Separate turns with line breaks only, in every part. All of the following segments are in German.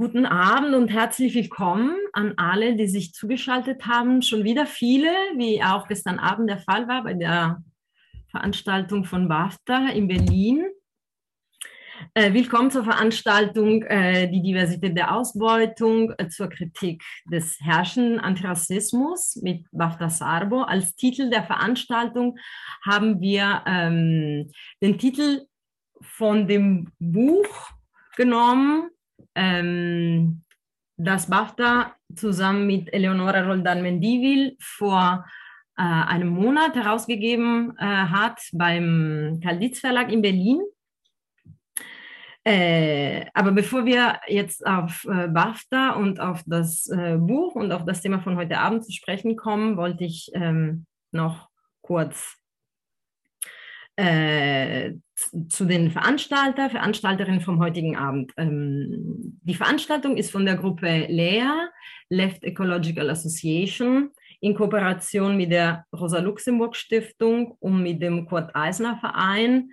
guten Abend und herzlich willkommen an alle, die sich zugeschaltet haben. Schon wieder viele, wie auch gestern Abend der Fall war bei der Veranstaltung von BAFTA in Berlin. Äh, willkommen zur Veranstaltung äh, Die Diversität der Ausbeutung äh, zur Kritik des herrschenden Antirassismus mit BAFTA Sarbo. Als Titel der Veranstaltung haben wir ähm, den Titel von dem Buch genommen, ähm, das BAFTA zusammen mit Eleonora Roldan-Mendivil vor äh, einem Monat herausgegeben äh, hat beim Kalditz Verlag in Berlin. Äh, aber bevor wir jetzt auf äh, BAFTA und auf das äh, Buch und auf das Thema von heute Abend zu sprechen kommen, wollte ich ähm, noch kurz äh, zu den Veranstalter, Veranstalterinnen vom heutigen Abend. Ähm, die Veranstaltung ist von der Gruppe LEA, Left Ecological Association, in Kooperation mit der Rosa-Luxemburg-Stiftung und mit dem Kurt-Eisner-Verein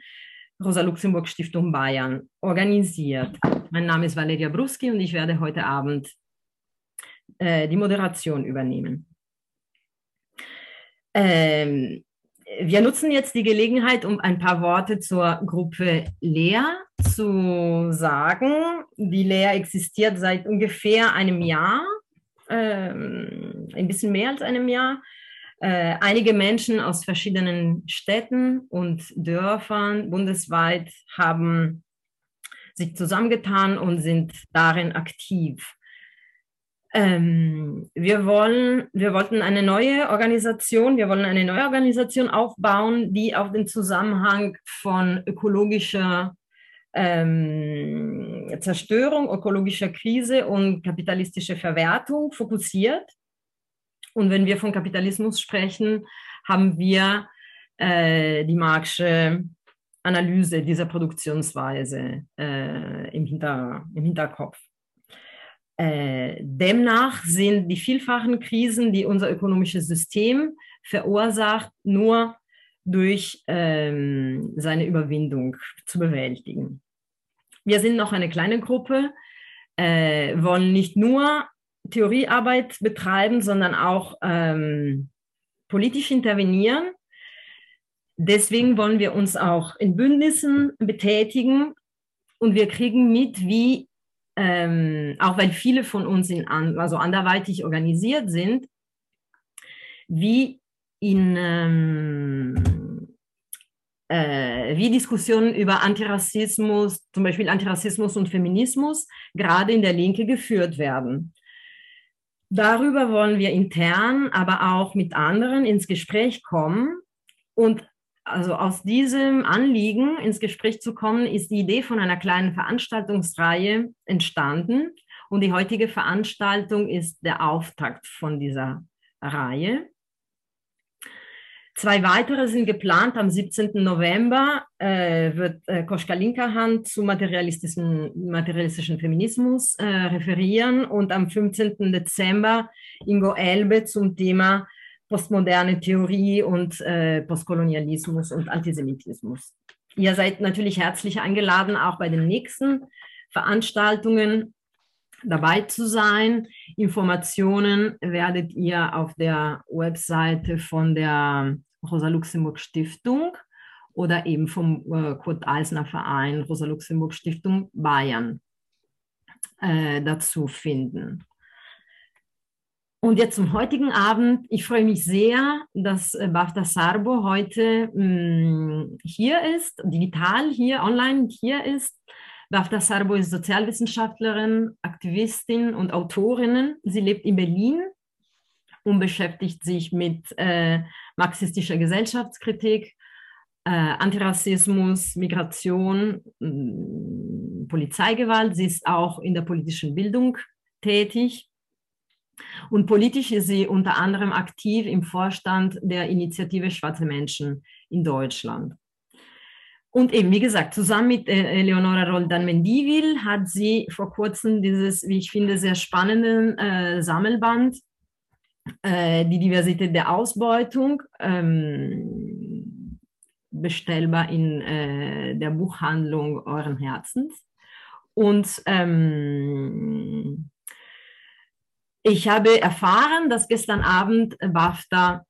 Rosa-Luxemburg-Stiftung Bayern organisiert. Mein Name ist Valeria Bruski und ich werde heute Abend äh, die Moderation übernehmen. Ähm, wir nutzen jetzt die Gelegenheit, um ein paar Worte zur Gruppe Lea zu sagen. Die Lea existiert seit ungefähr einem Jahr, ähm, ein bisschen mehr als einem Jahr. Äh, einige Menschen aus verschiedenen Städten und Dörfern bundesweit haben sich zusammengetan und sind darin aktiv. Ähm, wir, wollen, wir wollten eine neue Organisation, wir wollen eine neue Organisation aufbauen, die auf den Zusammenhang von ökologischer ähm, Zerstörung, ökologischer Krise und kapitalistischer Verwertung fokussiert. Und wenn wir von Kapitalismus sprechen, haben wir äh, die Marxische Analyse dieser Produktionsweise äh, im, Hinter, im Hinterkopf. Äh, demnach sind die vielfachen Krisen, die unser ökonomisches System verursacht, nur durch ähm, seine Überwindung zu bewältigen. Wir sind noch eine kleine Gruppe, äh, wollen nicht nur Theoriearbeit betreiben, sondern auch ähm, politisch intervenieren. Deswegen wollen wir uns auch in Bündnissen betätigen und wir kriegen mit, wie ähm, auch weil viele von uns in, also anderweitig organisiert sind, wie in ähm, äh, wie Diskussionen über Antirassismus, zum Beispiel Antirassismus und Feminismus, gerade in der Linke geführt werden. Darüber wollen wir intern, aber auch mit anderen ins Gespräch kommen und also aus diesem Anliegen ins Gespräch zu kommen, ist die Idee von einer kleinen Veranstaltungsreihe entstanden. Und die heutige Veranstaltung ist der Auftakt von dieser Reihe. Zwei weitere sind geplant. Am 17. November äh, wird äh, Koschka Linkerhand zu materialistischen, materialistischen Feminismus äh, referieren und am 15. Dezember Ingo Elbe zum Thema postmoderne Theorie und äh, Postkolonialismus und Antisemitismus. Ihr seid natürlich herzlich eingeladen, auch bei den nächsten Veranstaltungen dabei zu sein. Informationen werdet ihr auf der Webseite von der Rosa Luxemburg Stiftung oder eben vom äh, Kurt Eisner Verein Rosa Luxemburg Stiftung Bayern äh, dazu finden. Und jetzt zum heutigen Abend. Ich freue mich sehr, dass äh, Bafta Sarbo heute mh, mm, hier ist, digital hier, online hier ist. Bafta Sarbo ist Sozialwissenschaftlerin, Aktivistin und Autorin. Sie lebt in Berlin und beschäftigt sich mit äh, marxistischer Gesellschaftskritik, äh, Antirassismus, Migration, mh, mm, Polizeigewalt. Sie ist auch in der politischen Bildung tätig und politisch ist sie unter anderem aktiv im Vorstand der Initiative Schwarze Menschen in Deutschland. Und eben, wie gesagt, zusammen mit äh, Eleonora Roldan-Mendivil hat sie vor kurzem dieses, wie ich finde, sehr spannenden äh, Sammelband, äh, die Diversität der Ausbeutung, ähm, bestellbar in äh, der Buchhandlung Euren Herzens. Und ähm, ich habe erfahren, dass gestern Abend BAFTA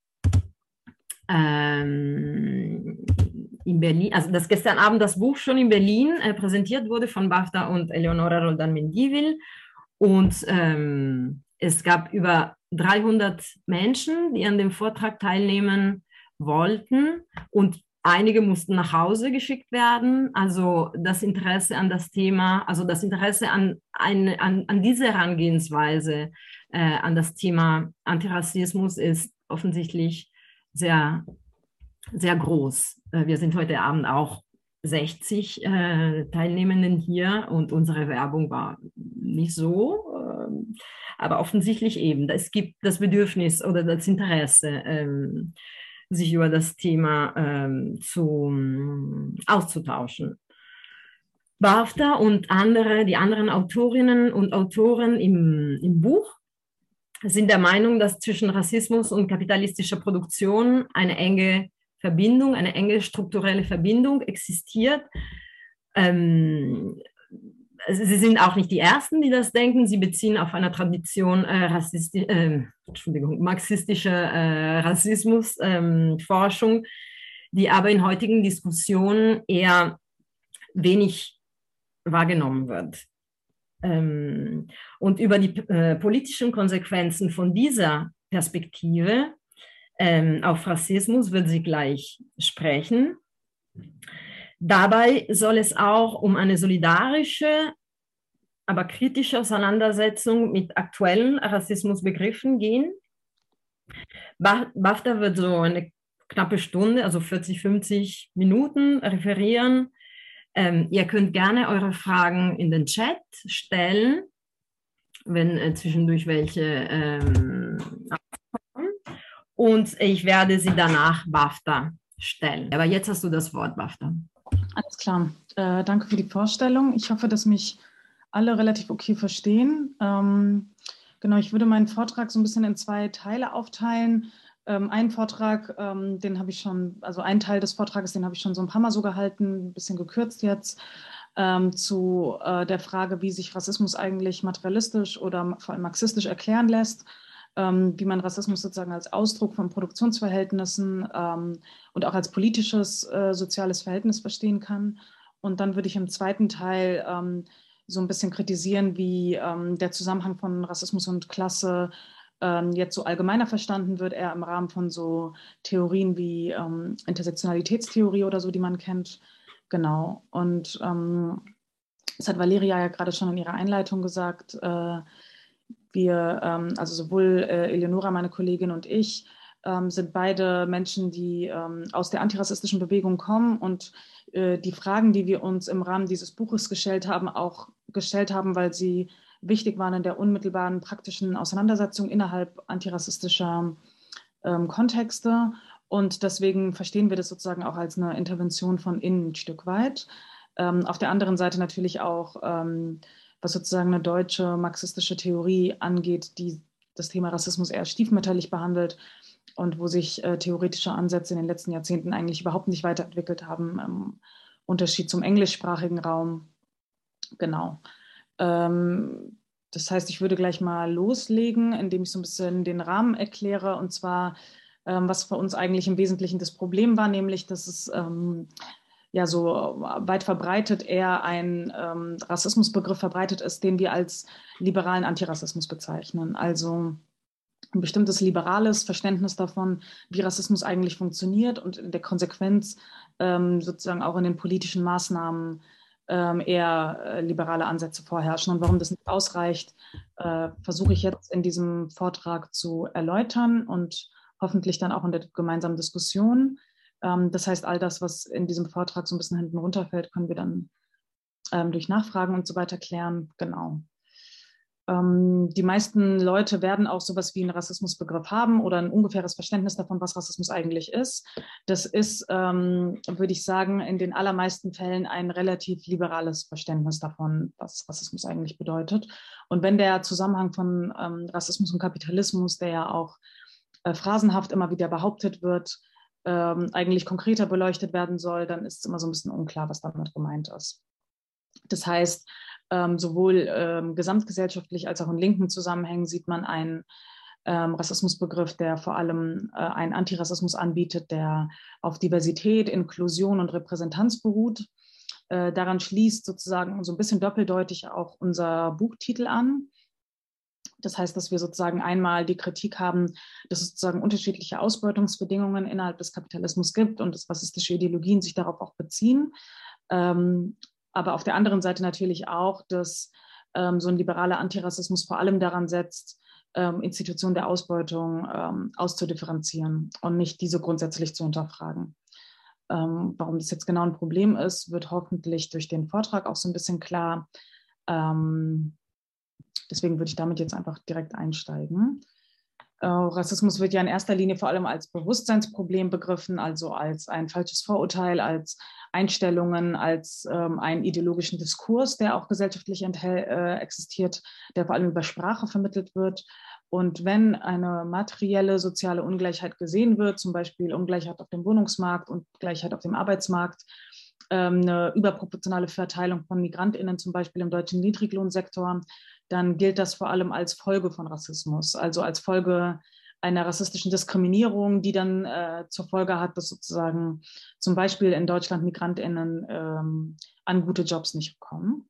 ähm, in Berlin, also dass gestern Abend das Buch schon in Berlin äh, präsentiert wurde von BAFTA und Eleonora Roldan Mendivil. Und ähm, es gab über 300 Menschen, die an dem Vortrag teilnehmen wollten. Und Einige mussten nach Hause geschickt werden. Also das Interesse an das Thema, also das Interesse an, an, an diese Herangehensweise äh, an das Thema Antirassismus ist offensichtlich sehr, sehr groß. Äh, wir sind heute Abend auch 60 äh, Teilnehmenden hier und unsere Werbung war nicht so, äh, aber offensichtlich eben, es gibt das Bedürfnis oder das Interesse. Ähm, sich über das Thema ähm, zu, auszutauschen. BAFTA und andere, die anderen Autorinnen und Autoren im, im Buch sind der Meinung, dass zwischen Rassismus und kapitalistischer Produktion eine enge Verbindung, eine enge strukturelle Verbindung existiert. Ähm, Sie sind auch nicht die Ersten, die das denken. Sie beziehen auf einer Tradition äh, äh, marxistischer äh, Rassismusforschung, ähm, die aber in heutigen Diskussionen eher wenig wahrgenommen wird. Ähm, und über die äh, politischen Konsequenzen von dieser Perspektive ähm, auf Rassismus wird sie gleich sprechen. Dabei soll es auch um eine solidarische, aber kritische Auseinandersetzung mit aktuellen Rassismusbegriffen gehen. BAFTA wird so eine knappe Stunde, also 40, 50 Minuten referieren. Ähm, ihr könnt gerne eure Fragen in den Chat stellen, wenn äh, zwischendurch welche ähm, und ich werde sie danach BAFTA stellen. Aber jetzt hast du das Wort, BAFTA.
Alles klar. Äh, danke für die Vorstellung. Ich hoffe, dass mich alle relativ okay verstehen. Ähm, genau, ich würde meinen Vortrag so ein bisschen in zwei Teile aufteilen. Ähm, einen Vortrag, ähm, den habe ich schon, also ein Teil des Vortrages, den habe ich schon so ein paar Mal so gehalten, ein bisschen gekürzt jetzt, ähm, zu äh, der Frage, wie sich Rassismus eigentlich materialistisch oder vor allem marxistisch erklären lässt ähm, wie man Rassismus sozusagen als Ausdruck von Produktionsverhältnissen ähm, und auch als politisches äh, soziales Verhältnis verstehen kann. Und dann würde ich im zweiten Teil ähm, so ein bisschen kritisieren, wie der Zusammenhang von Rassismus und Klasse ähm, jetzt so allgemeiner verstanden wird, eher im Rahmen von so Theorien wie ähm, Intersektionalitätstheorie oder so, die man kennt. Genau. Und das hat Valeria ja gerade schon in ihrer Einleitung gesagt. Äh, wir, ähm, also sowohl äh, Eleonora, meine Kollegin und ich, ähm, sind beide Menschen, die ähm, aus der antirassistischen Bewegung kommen und äh, die Fragen, die wir uns im Rahmen dieses Buches gestellt haben, auch gestellt haben, weil sie wichtig waren in der unmittelbaren praktischen Auseinandersetzung innerhalb antirassistischer ähm, Kontexte. Und deswegen verstehen wir das sozusagen auch als eine Intervention von innen ein Stück weit. Ähm, auf der anderen Seite natürlich auch ähm, was sozusagen eine deutsche marxistische Theorie angeht, die das Thema Rassismus eher stiefmütterlich behandelt und wo sich äh, theoretische Ansätze in den letzten Jahrzehnten eigentlich überhaupt nicht weiterentwickelt haben, im Unterschied zum englischsprachigen Raum. Genau. Ähm, das heißt, ich würde gleich mal loslegen, indem ich so ein bisschen den Rahmen erkläre, und zwar, ähm, was für uns eigentlich im Wesentlichen das Problem war, nämlich, dass es ähm, ja so weit verbreitet eher ein ähm, Rassismusbegriff verbreitet ist, den wir als liberalen Antirassismus bezeichnen. Also ein bestimmtes liberales Verständnis davon, wie Rassismus eigentlich funktioniert und in der Konsequenz ähm, sozusagen auch in den politischen Maßnahmen eher äh, liberale Ansätze vorherrschen. Und warum das nicht ausreicht, äh, versuche ich jetzt in diesem Vortrag zu erläutern und hoffentlich dann auch in der gemeinsamen Diskussion. Ähm, das heißt, all das, was in diesem Vortrag so ein bisschen hinten runterfällt, können wir dann ähm, durch Nachfragen und so weiter klären. Genau. Ähm, die meisten Leute werden auch sowas wie einen Rassismusbegriff haben oder ein ungefähres Verständnis davon, was Rassismus eigentlich ist. Das ist, ähm, würde ich sagen, in den allermeisten Fällen ein relativ liberales Verständnis davon, was Rassismus eigentlich bedeutet. Und wenn der Zusammenhang von ähm, Rassismus und Kapitalismus, der ja auch äh, phrasenhaft immer wieder behauptet wird, ähm, eigentlich konkreter beleuchtet werden soll, dann ist es immer so ein bisschen unklar, was damit gemeint ist. Das heißt, Ähm, sowohl ähm, gesamtgesellschaftlich als auch in linken Zusammenhängen sieht man einen ähm, Rassismusbegriff, der vor allem äh, einen Antirassismus anbietet, der auf Diversität, Inklusion und Repräsentanz beruht. Äh, daran schließt sozusagen so ein bisschen doppeldeutig auch unser Buchtitel an. Das heißt, dass wir sozusagen einmal die Kritik haben, dass es sozusagen unterschiedliche Ausbeutungsbedingungen innerhalb des Kapitalismus gibt und dass rassistische Ideologien sich darauf auch beziehen. Ähm, aber auf der anderen Seite natürlich auch, dass ähm, so ein liberaler Antirassismus vor allem daran setzt, ähm, Institutionen der Ausbeutung ähm, auszudifferenzieren und nicht diese grundsätzlich zu hinterfragen. Ähm, warum das jetzt genau ein Problem ist, wird hoffentlich durch den Vortrag auch so ein bisschen klar. Ähm, deswegen würde ich damit jetzt einfach direkt einsteigen. Äh, Rassismus wird ja in erster Linie vor allem als Bewusstseinsproblem begriffen, also als ein falsches Vorurteil, als Einstellungen, als ähm, einen ideologischen Diskurs, der auch gesellschaftlich äh, existiert, der vor allem über Sprache vermittelt wird. Und wenn eine materielle soziale Ungleichheit gesehen wird, zum Beispiel Ungleichheit auf dem Wohnungsmarkt und Gleichheit auf dem Arbeitsmarkt, eine überproportionale Verteilung von Migrantinnen zum Beispiel im deutschen Niedriglohnsektor, dann gilt das vor allem als Folge von Rassismus, also als Folge einer rassistischen Diskriminierung, die dann äh, zur Folge hat, dass sozusagen zum Beispiel in Deutschland Migrantinnen ähm, an gute Jobs nicht kommen.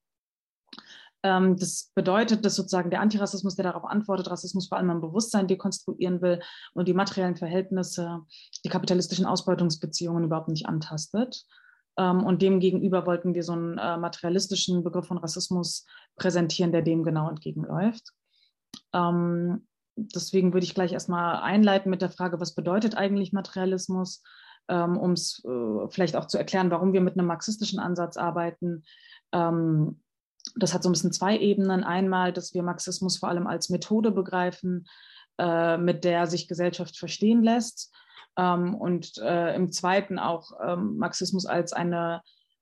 Ähm, das bedeutet, dass sozusagen der Antirassismus, der darauf antwortet, Rassismus vor allem am Bewusstsein dekonstruieren will und die materiellen Verhältnisse, die kapitalistischen Ausbeutungsbeziehungen überhaupt nicht antastet. Ähm, und demgegenüber wollten wir so einen äh, materialistischen Begriff von Rassismus präsentieren, der dem genau entgegenläuft. Ähm, deswegen würde ich gleich erstmal einleiten mit der Frage, was bedeutet eigentlich Materialismus, ähm, um es äh, vielleicht auch zu erklären, warum wir mit einem marxistischen Ansatz arbeiten. das hat so ein bisschen zwei Ebenen. Einmal, dass wir Marxismus vor allem als Methode begreifen, äh, mit der sich Gesellschaft verstehen lässt ähm, und äh, im zweiten auch ähm, Marxismus als eine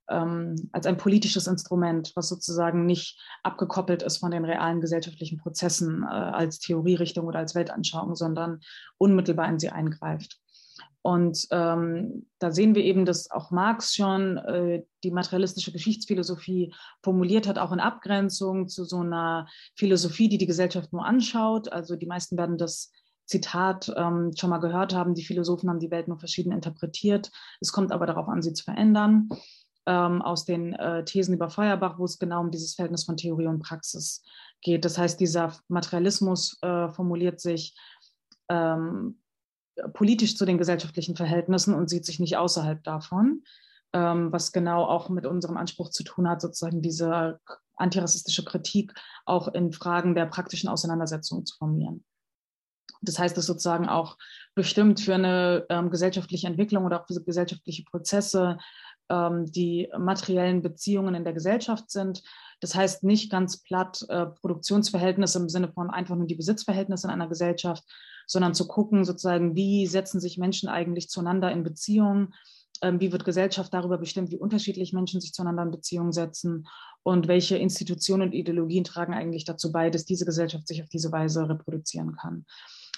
ähm, als ein politisches Instrument, was sozusagen nicht abgekoppelt ist von den realen gesellschaftlichen Prozessen äh, als Theorierichtung oder als Weltanschauung, sondern unmittelbar in sie eingreift. Und ähm, da sehen wir eben, dass auch Marx schon äh, die materialistische Geschichtsphilosophie formuliert hat, auch in Abgrenzung zu so einer Philosophie, die die Gesellschaft nur anschaut. Also die meisten werden das Zitat ähm, schon mal gehört haben, die Philosophen haben die Welt nur verschieden interpretiert. Es kommt aber darauf an, sie zu verändern. Ähm, aus den äh, Thesen über Feuerbach, wo es genau um dieses Verhältnis von Theorie und Praxis geht. Das heißt, dieser Materialismus äh, formuliert sich ähm, politisch zu den gesellschaftlichen Verhältnissen und sieht sich nicht außerhalb davon, ähm, was genau auch mit unserem Anspruch zu tun hat, sozusagen diese antirassistische Kritik auch in Fragen der praktischen Auseinandersetzung zu formieren. Das heißt, dass sozusagen auch bestimmt für eine ähm, gesellschaftliche Entwicklung oder auch für gesellschaftliche Prozesse ähm, die materiellen Beziehungen in der Gesellschaft sind. Das heißt nicht ganz platt äh, Produktionsverhältnisse im Sinne von einfach nur die Besitzverhältnisse in einer Gesellschaft, sondern zu gucken, sozusagen, wie setzen sich Menschen eigentlich zueinander in Beziehungen, ähm, wie wird Gesellschaft darüber bestimmt, wie unterschiedlich Menschen sich zueinander in Beziehung setzen und welche Institutionen und Ideologien tragen eigentlich dazu bei, dass diese Gesellschaft sich auf diese Weise reproduzieren kann.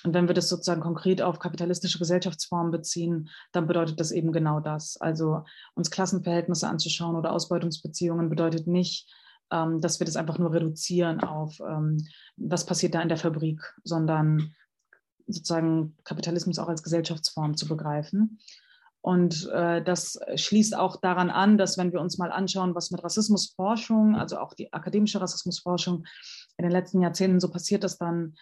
Und wenn wir das sozusagen konkret auf kapitalistische Gesellschaftsformen beziehen, dann bedeutet das eben genau das. Also uns Klassenverhältnisse anzuschauen oder Ausbeutungsbeziehungen bedeutet nicht, ähm, dass wir das einfach nur reduzieren auf, ähm, was passiert da in der Fabrik, sondern sozusagen Kapitalismus auch als Gesellschaftsform zu begreifen. Und äh, das schließt auch daran an, dass wenn wir uns mal anschauen, was mit Rassismusforschung, also auch die akademische Rassismusforschung in den letzten Jahrzehnten so passiert ist, dann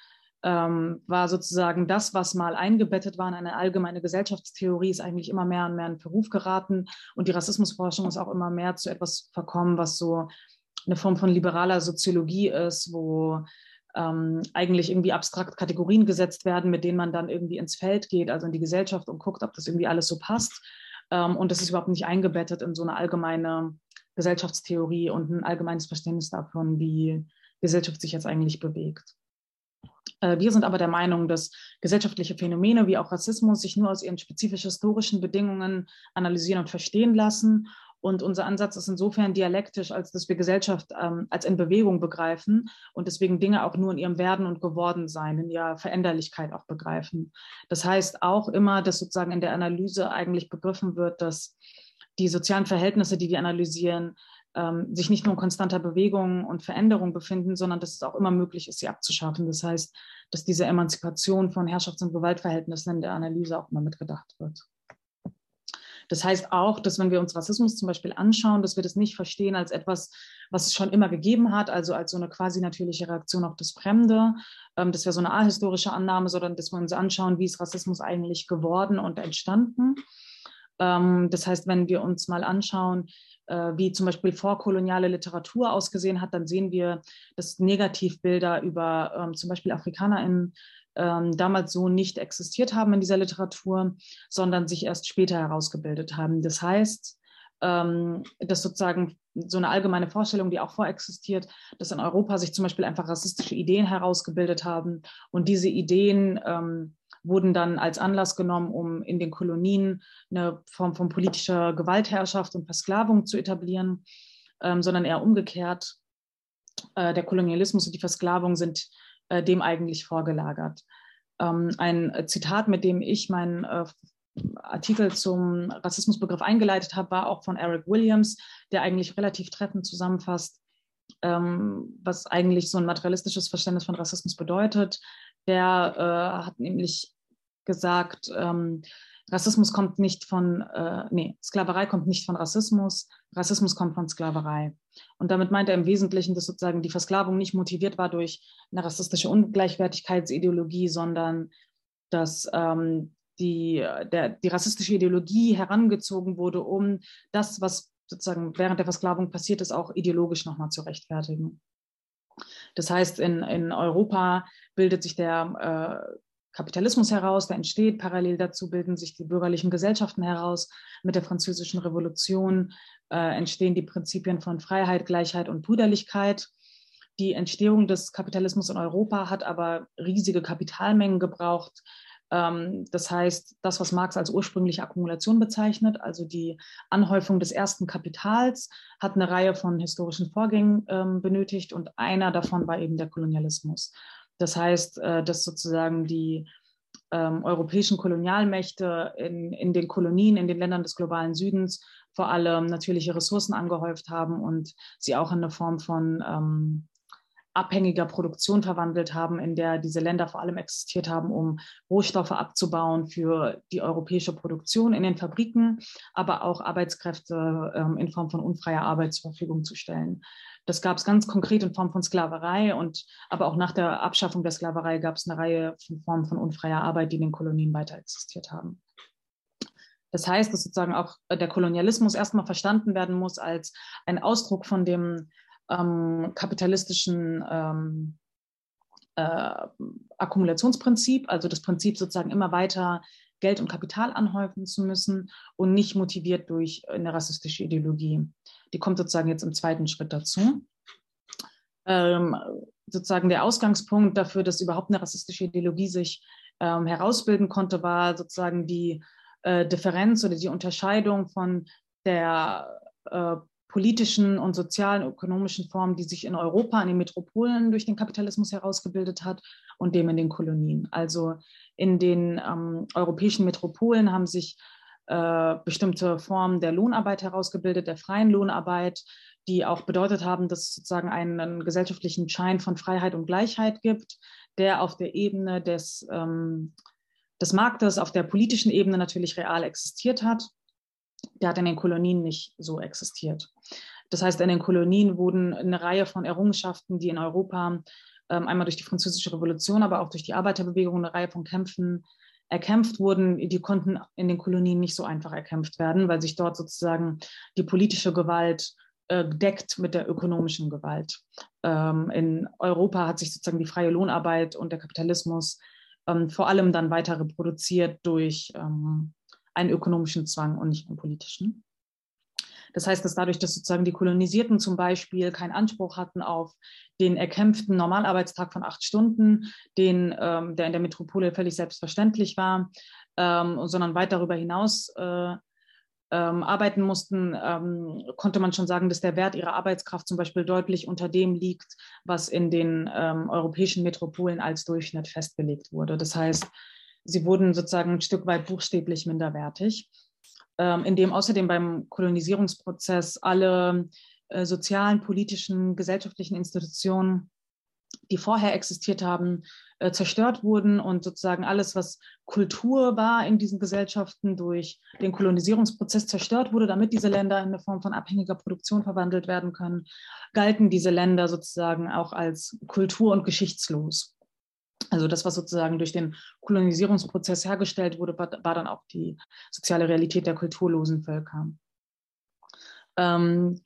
ähm, war sozusagen das, was mal eingebettet war in eine allgemeine Gesellschaftstheorie, ist eigentlich immer mehr und mehr in Verruf geraten. Und die Rassismusforschung ist auch immer mehr zu etwas verkommen, was so eine Form von liberaler Soziologie ist, wo ähm, eigentlich irgendwie abstrakt Kategorien gesetzt werden, mit denen man dann irgendwie ins Feld geht, also in die Gesellschaft und guckt, ob das irgendwie alles so passt. Ähm, und das ist überhaupt nicht eingebettet in so eine allgemeine Gesellschaftstheorie und ein allgemeines Verständnis davon, wie Gesellschaft sich jetzt eigentlich bewegt. Äh, wir sind aber der Meinung, dass gesellschaftliche Phänomene wie auch Rassismus sich nur aus ihren spezifisch historischen Bedingungen analysieren und verstehen lassen. Und unser Ansatz ist insofern dialektisch, als dass wir Gesellschaft ähm, als in Bewegung begreifen und deswegen Dinge auch nur in ihrem Werden und Gewordensein, in ihrer Veränderlichkeit auch begreifen. Das heißt auch immer, dass sozusagen in der Analyse eigentlich begriffen wird, dass die sozialen Verhältnisse, die wir analysieren, ähm, sich nicht nur in konstanter Bewegung und Veränderung befinden, sondern dass es auch immer möglich ist, sie abzuschaffen. Das heißt, dass diese Emanzipation von Herrschafts- und Gewaltverhältnissen in der Analyse auch immer mitgedacht wird. Das heißt auch, dass wenn wir uns Rassismus zum Beispiel anschauen, dass wir das nicht verstehen als etwas, was es schon immer gegeben hat, also als so eine quasi natürliche Reaktion auf das Fremde. Ähm, das wäre so eine ahistorische Annahme, sondern dass wir uns anschauen, wie ist Rassismus eigentlich geworden und entstanden. Ähm, das heißt, wenn wir uns mal anschauen, äh, wie zum Beispiel vorkoloniale Literatur ausgesehen hat, dann sehen wir, dass Negativbilder über ähm, zum Beispiel AfrikanerInnen ähm, damals so nicht existiert haben in dieser Literatur, sondern sich erst später herausgebildet haben. Das heißt, dass sozusagen so eine allgemeine Vorstellung, die auch vorexistiert, dass in Europa sich zum Beispiel einfach rassistische Ideen herausgebildet haben und diese Ideen wurden dann als Anlass genommen, um in den Kolonien eine Form von politischer Gewaltherrschaft und Versklavung zu etablieren, ähm, sondern eher umgekehrt. Äh, der Kolonialismus und die Versklavung sind äh, dem eigentlich vorgelagert. Ähm, ein Zitat, mit dem ich meinen äh, Artikel zum Rassismusbegriff eingeleitet habe, war auch von Eric Williams, der eigentlich relativ treffend zusammenfasst, ähm, was eigentlich so ein materialistisches Verständnis von Rassismus bedeutet. Der äh, hat nämlich gesagt, ähm, Rassismus kommt nicht von, äh, nee, Sklaverei kommt nicht von Rassismus, Rassismus kommt von Sklaverei. Und damit meint er im Wesentlichen, dass sozusagen die Versklavung nicht motiviert war durch eine rassistische Ungleichwertigkeitsideologie, sondern dass ähm, die, der, die rassistische Ideologie herangezogen wurde, um das, was sozusagen während der Versklavung passiert ist, auch ideologisch nochmal zu rechtfertigen. Das heißt, in, in Europa bildet sich der äh, Kapitalismus heraus, der entsteht. Parallel dazu bilden sich die bürgerlichen Gesellschaften heraus. Mit der Französischen Revolution äh, entstehen die Prinzipien von Freiheit, Gleichheit und Brüderlichkeit. Die Entstehung des Kapitalismus in Europa hat aber riesige Kapitalmengen gebraucht. Ähm, das heißt, das, was Marx als ursprüngliche Akkumulation bezeichnet, also die Anhäufung des ersten Kapitals, hat eine Reihe von historischen Vorgängen ähm, benötigt und einer davon war eben der Kolonialismus. Das heißt, äh, dass sozusagen die ähm, europäischen Kolonialmächte in, in den Kolonien, in den Ländern des globalen Südens vor allem natürliche Ressourcen angehäuft haben und sie auch in eine Form von ähm, abhängiger Produktion verwandelt haben, in der diese Länder vor allem existiert haben, um Rohstoffe abzubauen für die europäische Produktion in den Fabriken, aber auch Arbeitskräfte ähm, in Form von unfreier Arbeit zur Verfügung zu stellen. Das gab es ganz konkret in Form von Sklaverei und aber auch nach der Abschaffung der Sklaverei gab es eine Reihe von Formen von unfreier Arbeit, die in den Kolonien weiter existiert haben. Das heißt, dass sozusagen auch der Kolonialismus erstmal verstanden werden muss als ein Ausdruck von dem ähm, kapitalistischen ähm, äh, Akkumulationsprinzip, also das Prinzip sozusagen immer weiter Geld und Kapital anhäufen zu müssen und nicht motiviert durch eine rassistische Ideologie. Die kommt sozusagen jetzt im zweiten Schritt dazu. Ähm, sozusagen der Ausgangspunkt dafür, dass überhaupt eine rassistische Ideologie sich ähm, herausbilden konnte, war sozusagen die äh, Differenz oder die Unterscheidung von der äh, politischen und sozialen, ökonomischen Formen, die sich in Europa, in den Metropolen durch den Kapitalismus herausgebildet hat und dem in den Kolonien. Also in den ähm, europäischen Metropolen haben sich äh, bestimmte Formen der Lohnarbeit herausgebildet, der freien Lohnarbeit, die auch bedeutet haben, dass es sozusagen einen gesellschaftlichen Schein von Freiheit und Gleichheit gibt, der auf der Ebene des, ähm, des Marktes, auf der politischen Ebene natürlich real existiert hat der hat in den Kolonien nicht so existiert. Das heißt, in den Kolonien wurden eine Reihe von Errungenschaften, die in Europa ähm, einmal durch die Französische Revolution, aber auch durch die Arbeiterbewegung eine Reihe von Kämpfen erkämpft wurden, die konnten in den Kolonien nicht so einfach erkämpft werden, weil sich dort sozusagen die politische Gewalt äh, deckt mit der ökonomischen Gewalt. Ähm, in Europa hat sich sozusagen die freie Lohnarbeit und der Kapitalismus ähm, vor allem dann weiter reproduziert durch einen ökonomischen Zwang und nicht einen politischen. Das heißt, dass dadurch, dass sozusagen die Kolonisierten zum Beispiel keinen Anspruch hatten auf den erkämpften Normalarbeitstag von acht Stunden, den, ähm, der in der Metropole völlig selbstverständlich war, ähm, sondern weit darüber hinaus äh, ähm, arbeiten mussten, ähm, konnte man schon sagen, dass der Wert ihrer Arbeitskraft zum Beispiel deutlich unter dem liegt, was in den ähm, europäischen Metropolen als Durchschnitt festgelegt wurde. Das heißt, sie wurden sozusagen ein Stück weit buchstäblich minderwertig, ähm, indem außerdem beim Kolonisierungsprozess alle äh, sozialen, politischen, gesellschaftlichen Institutionen, die vorher existiert haben, äh, zerstört wurden und sozusagen alles, was Kultur war in diesen Gesellschaften, durch den Kolonisierungsprozess zerstört wurde, damit diese Länder in eine Form von abhängiger Produktion verwandelt werden können, galten diese Länder sozusagen auch als kultur- und geschichtslos. Also das, was sozusagen durch den Kolonisierungsprozess hergestellt wurde, war, war dann auch die soziale Realität der kulturlosen Völker. Ähm,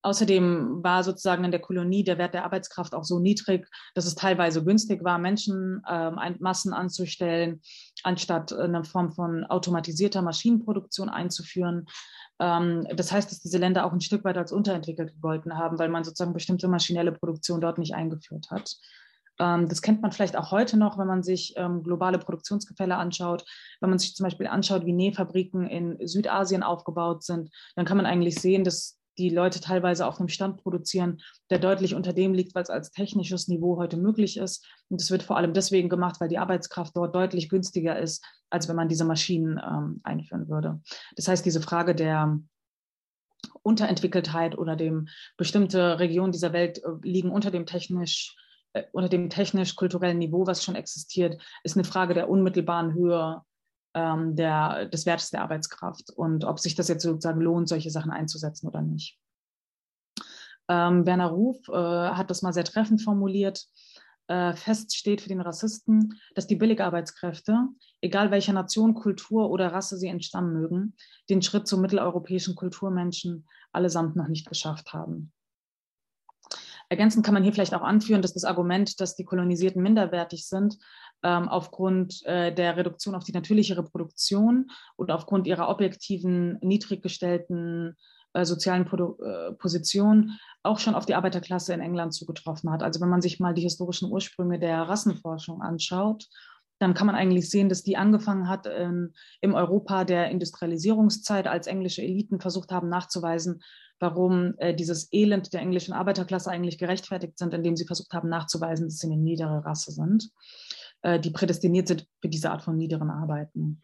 Außerdem war sozusagen in der Kolonie der Wert der Arbeitskraft auch so niedrig, dass es teilweise günstig war, Menschen ähm, Massen anzustellen, anstatt eine Form von automatisierter Maschinenproduktion einzuführen. Ähm, das heißt, dass diese Länder auch ein Stück weit als unterentwickelt gegolten haben, weil man sozusagen bestimmte maschinelle Produktion dort nicht eingeführt hat. Ähm, das kennt man vielleicht auch heute noch, wenn man sich ähm, globale Produktionsgefälle anschaut. Wenn man sich zum Beispiel anschaut, wie Nähfabriken in Südasien aufgebaut sind, dann kann man eigentlich sehen, dass die Leute teilweise auf einem Stand produzieren, der deutlich unter dem liegt, was als technisches Niveau heute möglich ist. Und das wird vor allem deswegen gemacht, weil die Arbeitskraft dort deutlich günstiger ist, als wenn man diese Maschinen ähm, einführen würde. Das heißt, diese Frage der Unterentwickeltheit oder dem bestimmte Regionen dieser Welt äh, liegen unter dem technisch unter dem technisch-kulturellen Niveau, was schon existiert, ist eine Frage der unmittelbaren Höhe ähm, der, des Wertes der Arbeitskraft und ob sich das jetzt sozusagen lohnt, solche Sachen einzusetzen oder nicht. Ähm, Werner Ruf äh, hat das mal sehr treffend formuliert. Äh, fest steht für den Rassisten, dass die Billigarbeitskräfte, egal welcher Nation, Kultur oder Rasse sie entstammen mögen, den Schritt zum mitteleuropäischen Kulturmenschen allesamt noch nicht geschafft haben. Ergänzend kann man hier vielleicht auch anführen, dass das Argument, dass die Kolonisierten minderwertig sind, ähm, aufgrund äh, der Reduktion auf die natürliche Reproduktion und aufgrund ihrer objektiven, niedrig gestellten äh, sozialen Produ äh, Position auch schon auf die Arbeiterklasse in England zugetroffen hat. Also wenn man sich mal die historischen Ursprünge der Rassenforschung anschaut, dann kann man eigentlich sehen, dass die angefangen hat ähm, im Europa der Industrialisierungszeit, als englische Eliten versucht haben nachzuweisen, warum äh, dieses Elend der englischen Arbeiterklasse eigentlich gerechtfertigt sind, indem sie versucht haben nachzuweisen, dass sie eine niedere Rasse sind. Äh, die prädestiniert sind für diese Art von niederen Arbeiten.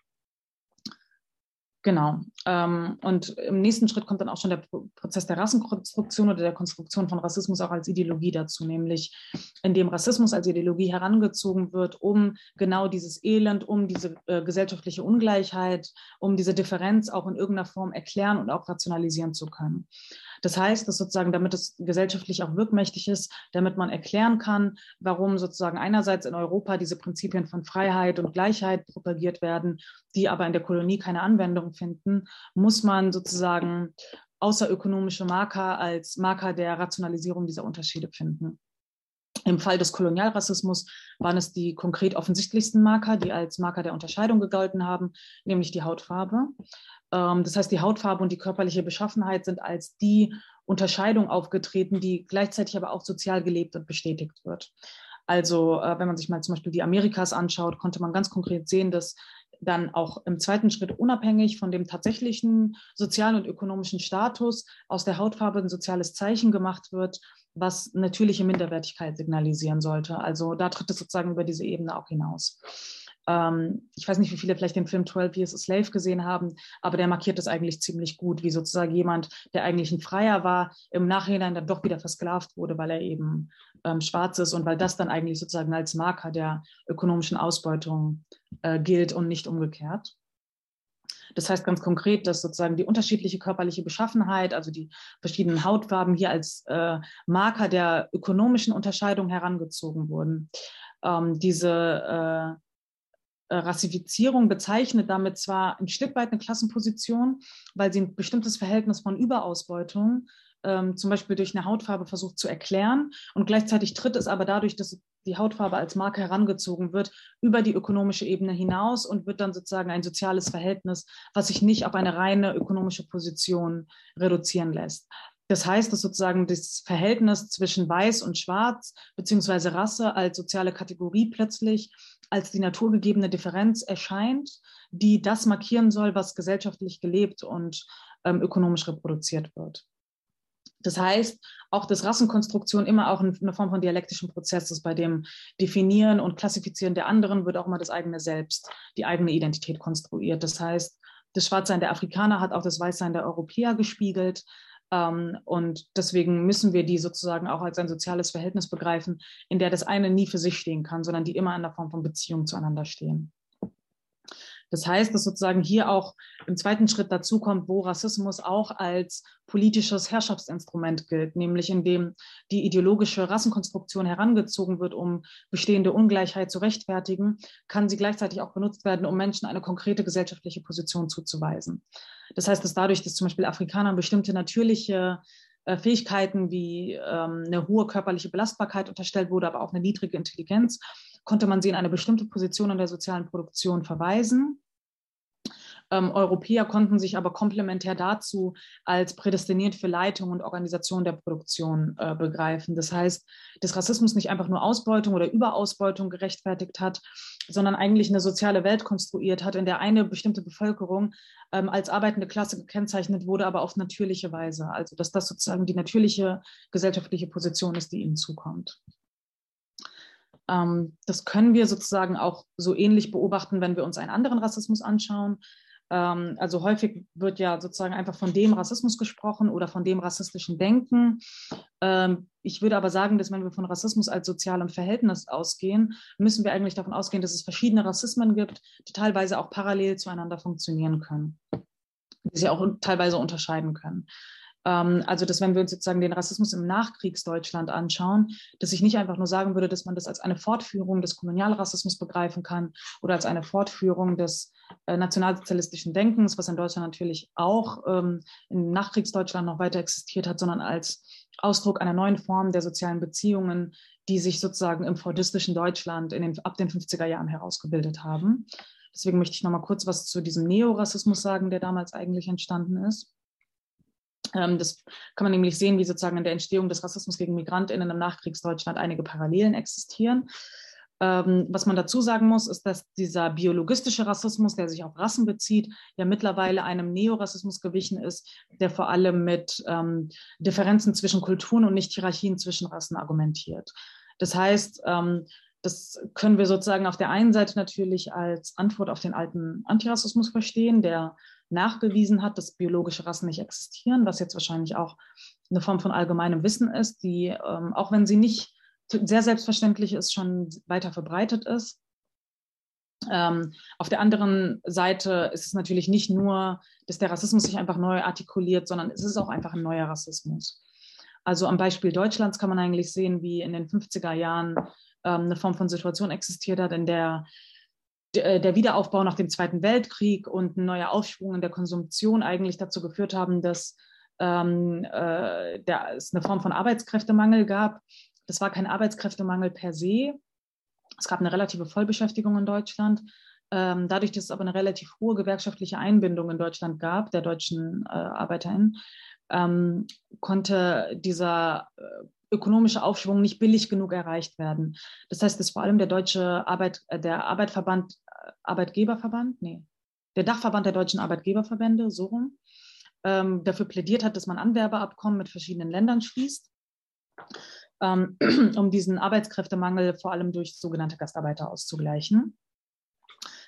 Genau. Ähm, und im nächsten Schritt kommt dann auch schon der Prozess der Rassenkonstruktion oder der Konstruktion von Rassismus auch als Ideologie dazu, nämlich indem Rassismus als Ideologie herangezogen wird, um genau dieses Elend, um diese äh, gesellschaftliche Ungleichheit, um diese Differenz auch in irgendeiner Form erklären und auch rationalisieren zu können. Das heißt, dass sozusagen, damit es gesellschaftlich auch wirkmächtig ist, damit man erklären kann, warum sozusagen einerseits in Europa diese Prinzipien von Freiheit und Gleichheit propagiert werden, die aber in der Kolonie keine Anwendung finden, muss man sozusagen außerökonomische Marker als Marker der Rationalisierung dieser Unterschiede finden. Im Fall des Kolonialrassismus waren es die konkret offensichtlichsten Marker, die als Marker der Unterscheidung gegolten haben, nämlich die Hautfarbe. Ähm, das heißt, die Hautfarbe und die körperliche Beschaffenheit sind als die Unterscheidung aufgetreten, die gleichzeitig aber auch sozial gelebt und bestätigt wird. Also äh, wenn man sich mal zum Beispiel die Amerikas anschaut, konnte man ganz konkret sehen, dass dann auch im zweiten Schritt unabhängig von dem tatsächlichen sozialen und ökonomischen Status aus der Hautfarbe ein soziales Zeichen gemacht wird, was natürliche Minderwertigkeit signalisieren sollte. Also da tritt es sozusagen über diese Ebene auch hinaus. Ähm, ich weiß nicht, wie viele vielleicht den Film 12 Years a Slave gesehen haben, aber der markiert das eigentlich ziemlich gut, wie sozusagen jemand, der eigentlich ein Freier war, im Nachhinein dann doch wieder versklavt wurde, weil er eben ähm, schwarz ist und weil das dann eigentlich sozusagen als Marker der ökonomischen Ausbeutung äh, gilt und nicht umgekehrt. Das heißt ganz konkret, dass sozusagen die unterschiedliche körperliche Beschaffenheit, also die verschiedenen Hautfarben hier als äh, Marker der ökonomischen Unterscheidung herangezogen wurden. Ähm, diese äh, Rassifizierung bezeichnet damit zwar ein Stück weit eine Klassenposition, weil sie ein bestimmtes Verhältnis von Überausbeutung ähm, zum Beispiel durch eine Hautfarbe versucht zu erklären und gleichzeitig tritt es aber dadurch, dass die Hautfarbe als Marke herangezogen wird, über die ökonomische Ebene hinaus und wird dann sozusagen ein soziales Verhältnis, was sich nicht auf eine reine ökonomische Position reduzieren lässt. Das heißt, dass sozusagen das Verhältnis zwischen Weiß und Schwarz beziehungsweise Rasse als soziale Kategorie plötzlich als die naturgegebene Differenz erscheint, die das markieren soll, was gesellschaftlich gelebt und ähm, ökonomisch reproduziert wird. Das heißt, auch dass Rassenkonstruktion immer auch eine Form von dialektischen Prozess ist, bei dem Definieren und Klassifizieren der anderen wird auch immer das eigene Selbst, die eigene Identität konstruiert. Das heißt, das Schwarzsein der Afrikaner hat auch das Weißsein der Europäer gespiegelt. Ähm, und deswegen müssen wir die sozusagen auch als ein soziales Verhältnis begreifen, in der das eine nie für sich stehen kann, sondern die immer in der Form von Beziehung zueinander stehen. Das heißt, dass sozusagen hier auch im zweiten Schritt dazu kommt, wo Rassismus auch als politisches Herrschaftsinstrument gilt, nämlich indem die ideologische Rassenkonstruktion herangezogen wird, um bestehende Ungleichheit zu rechtfertigen, kann sie gleichzeitig auch benutzt werden, um Menschen eine konkrete gesellschaftliche Position zuzuweisen. Das heißt, dass dadurch, dass zum Beispiel Afrikanern bestimmte natürliche äh, Fähigkeiten wie ähm, eine hohe körperliche Belastbarkeit unterstellt wurde, aber auch eine niedrige Intelligenz, konnte man sie in eine bestimmte Position in der sozialen Produktion verweisen. Ähm, Europäer konnten sich aber komplementär dazu als prädestiniert für Leitung und Organisation der Produktion äh, begreifen. Das heißt, dass Rassismus nicht einfach nur Ausbeutung oder Überausbeutung gerechtfertigt hat, sondern eigentlich eine soziale Welt konstruiert hat, in der eine bestimmte Bevölkerung ähm, als arbeitende Klasse gekennzeichnet wurde, aber auf natürliche Weise. Also dass das sozusagen die natürliche gesellschaftliche Position ist, die ihnen zukommt. Ähm, das können wir sozusagen auch so ähnlich beobachten, wenn wir uns einen anderen Rassismus anschauen. Ähm, also häufig wird ja sozusagen einfach von dem Rassismus gesprochen oder von dem rassistischen Denken. Ähm, ich würde aber sagen, dass wenn wir von Rassismus als sozialem Verhältnis ausgehen, müssen wir eigentlich davon ausgehen, dass es verschiedene Rassismen gibt, die teilweise auch parallel zueinander funktionieren können, die sie auch teilweise unterscheiden können. Ähm, also, dass wenn wir uns sozusagen den Rassismus im Nachkriegsdeutschland anschauen, dass ich nicht einfach nur sagen würde, dass man das als eine Fortführung des Kolonialrassismus begreifen kann oder als eine Fortführung des äh, nationalsozialistischen Denkens, was in Deutschland natürlich auch ähm, im Nachkriegsdeutschland noch weiter existiert hat, sondern als Ausdruck einer neuen Form der sozialen Beziehungen, die sich sozusagen im fordistischen Deutschland in den, ab den 50er Jahren herausgebildet haben. Deswegen möchte ich noch mal kurz was zu diesem Neorassismus sagen, der damals eigentlich entstanden ist. Ähm, das kann man nämlich sehen, wie sozusagen in der Entstehung des Rassismus gegen MigrantInnen im Nachkriegsdeutschland einige Parallelen existieren. Ähm, was man dazu sagen muss, ist, dass dieser biologistische Rassismus, der sich auf Rassen bezieht, ja mittlerweile einem Neorassismus gewichen ist, der vor allem mit ähm, Differenzen zwischen Kulturen und nicht Hierarchien zwischen Rassen argumentiert. Das heißt, ähm, das können wir sozusagen auf der einen Seite natürlich als Antwort auf den alten Antirassismus verstehen, der nachgewiesen hat, dass biologische Rassen nicht existieren, was jetzt wahrscheinlich auch eine Form von allgemeinem Wissen ist, die, ähm, auch wenn sie nicht sehr selbstverständlich ist, schon weiter verbreitet ist. Ähm, auf der anderen Seite ist es natürlich nicht nur, dass der Rassismus sich einfach neu artikuliert, sondern es ist auch einfach ein neuer Rassismus. Also am Beispiel Deutschlands kann man eigentlich sehen, wie in den 50er Jahren ähm, eine Form von Situation existiert hat, in der äh, der Wiederaufbau nach dem Zweiten Weltkrieg und ein neuer Aufschwung in der Konsumption eigentlich dazu geführt haben, dass ähm, äh, der, es eine Form von Arbeitskräftemangel gab. Das war kein Arbeitskräftemangel per se. Es gab eine relative Vollbeschäftigung in Deutschland. Ähm, dadurch, dass es aber eine relativ hohe gewerkschaftliche Einbindung in Deutschland gab, der deutschen äh, ArbeiterInnen, ähm, konnte dieser äh, ökonomische Aufschwung nicht billig genug erreicht werden. Das heißt, dass vor allem der deutsche Arbeit, äh, der Arbeitverband, äh, Arbeitgeberverband, nee, der Dachverband der deutschen Arbeitgeberverbände, so rum, ähm, dafür plädiert hat, dass man Anwerbeabkommen mit verschiedenen Ländern schließt, ähm, um diesen Arbeitskräftemangel vor allem durch sogenannte Gastarbeiter auszugleichen.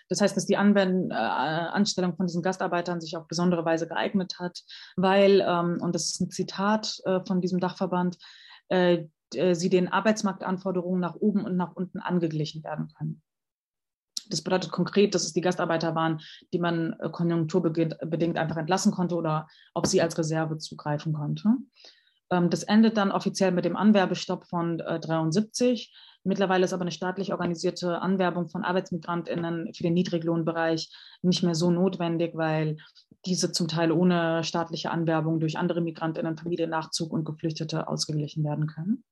Das heißt, dass die Anwend äh, Anstellung von diesen Gastarbeitern sich auf besondere Weise geeignet hat, weil, ähm, und das ist ein Zitat äh, von diesem Dachverband, äh, äh, sie den Arbeitsmarktanforderungen nach oben und nach unten angeglichen werden können. Das bedeutet konkret, dass es die Gastarbeiter waren, die man äh, konjunkturbedingt einfach entlassen konnte oder auf sie als Reserve zugreifen konnte. Ähm, das endet dann offiziell mit dem Anwerbestopp von 73. Mittlerweile ist aber eine staatlich organisierte Anwerbung von ArbeitsmigrantInnen für den Niedriglohnbereich nicht mehr so notwendig, weil diese zum Teil ohne staatliche Anwerbung durch andere Migrantinnen, Familiennachzug und Geflüchtete ausgeglichen werden können.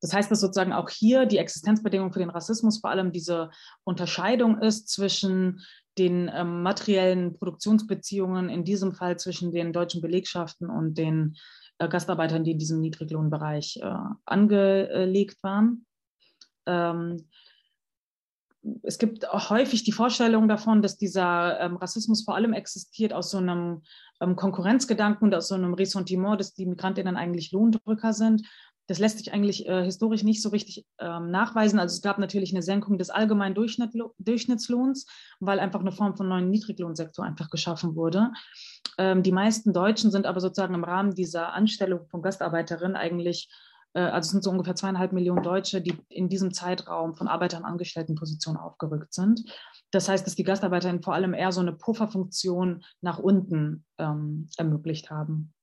Das heißt, dass sozusagen auch hier die Existenzbedingung für den Rassismus vor allem diese Unterscheidung ist zwischen den ähm, materiellen Produktionsbeziehungen, in diesem Fall zwischen den deutschen Belegschaften und den äh, Gastarbeitern, die in diesem Niedriglohnbereich äh, angelegt waren. Ähm, es gibt häufig die Vorstellung davon, dass dieser ähm, Rassismus vor allem existiert aus so einem ähm, Konkurrenzgedanken und aus so einem Ressentiment, dass die Migrantinnen eigentlich Lohndrücker sind. das lässt sich eigentlich äh, historisch nicht so richtig ähm, nachweisen. Also es gab natürlich eine Senkung des allgemeinen Durchschnittslohns, weil einfach eine Form von neuen Niedriglohnsektor einfach geschaffen wurde. Ähm, die meisten Deutschen sind aber sozusagen im Rahmen dieser Anstellung von Gastarbeiterinnen eigentlich, also es sind so ungefähr zweieinhalb Millionen Deutsche, die in diesem Zeitraum von Arbeitern angestellten Positionen aufgerückt sind. Das heißt, dass die Gastarbeiterinnen vor allem eher so eine Pufferfunktion nach unten ähm, ermöglicht haben.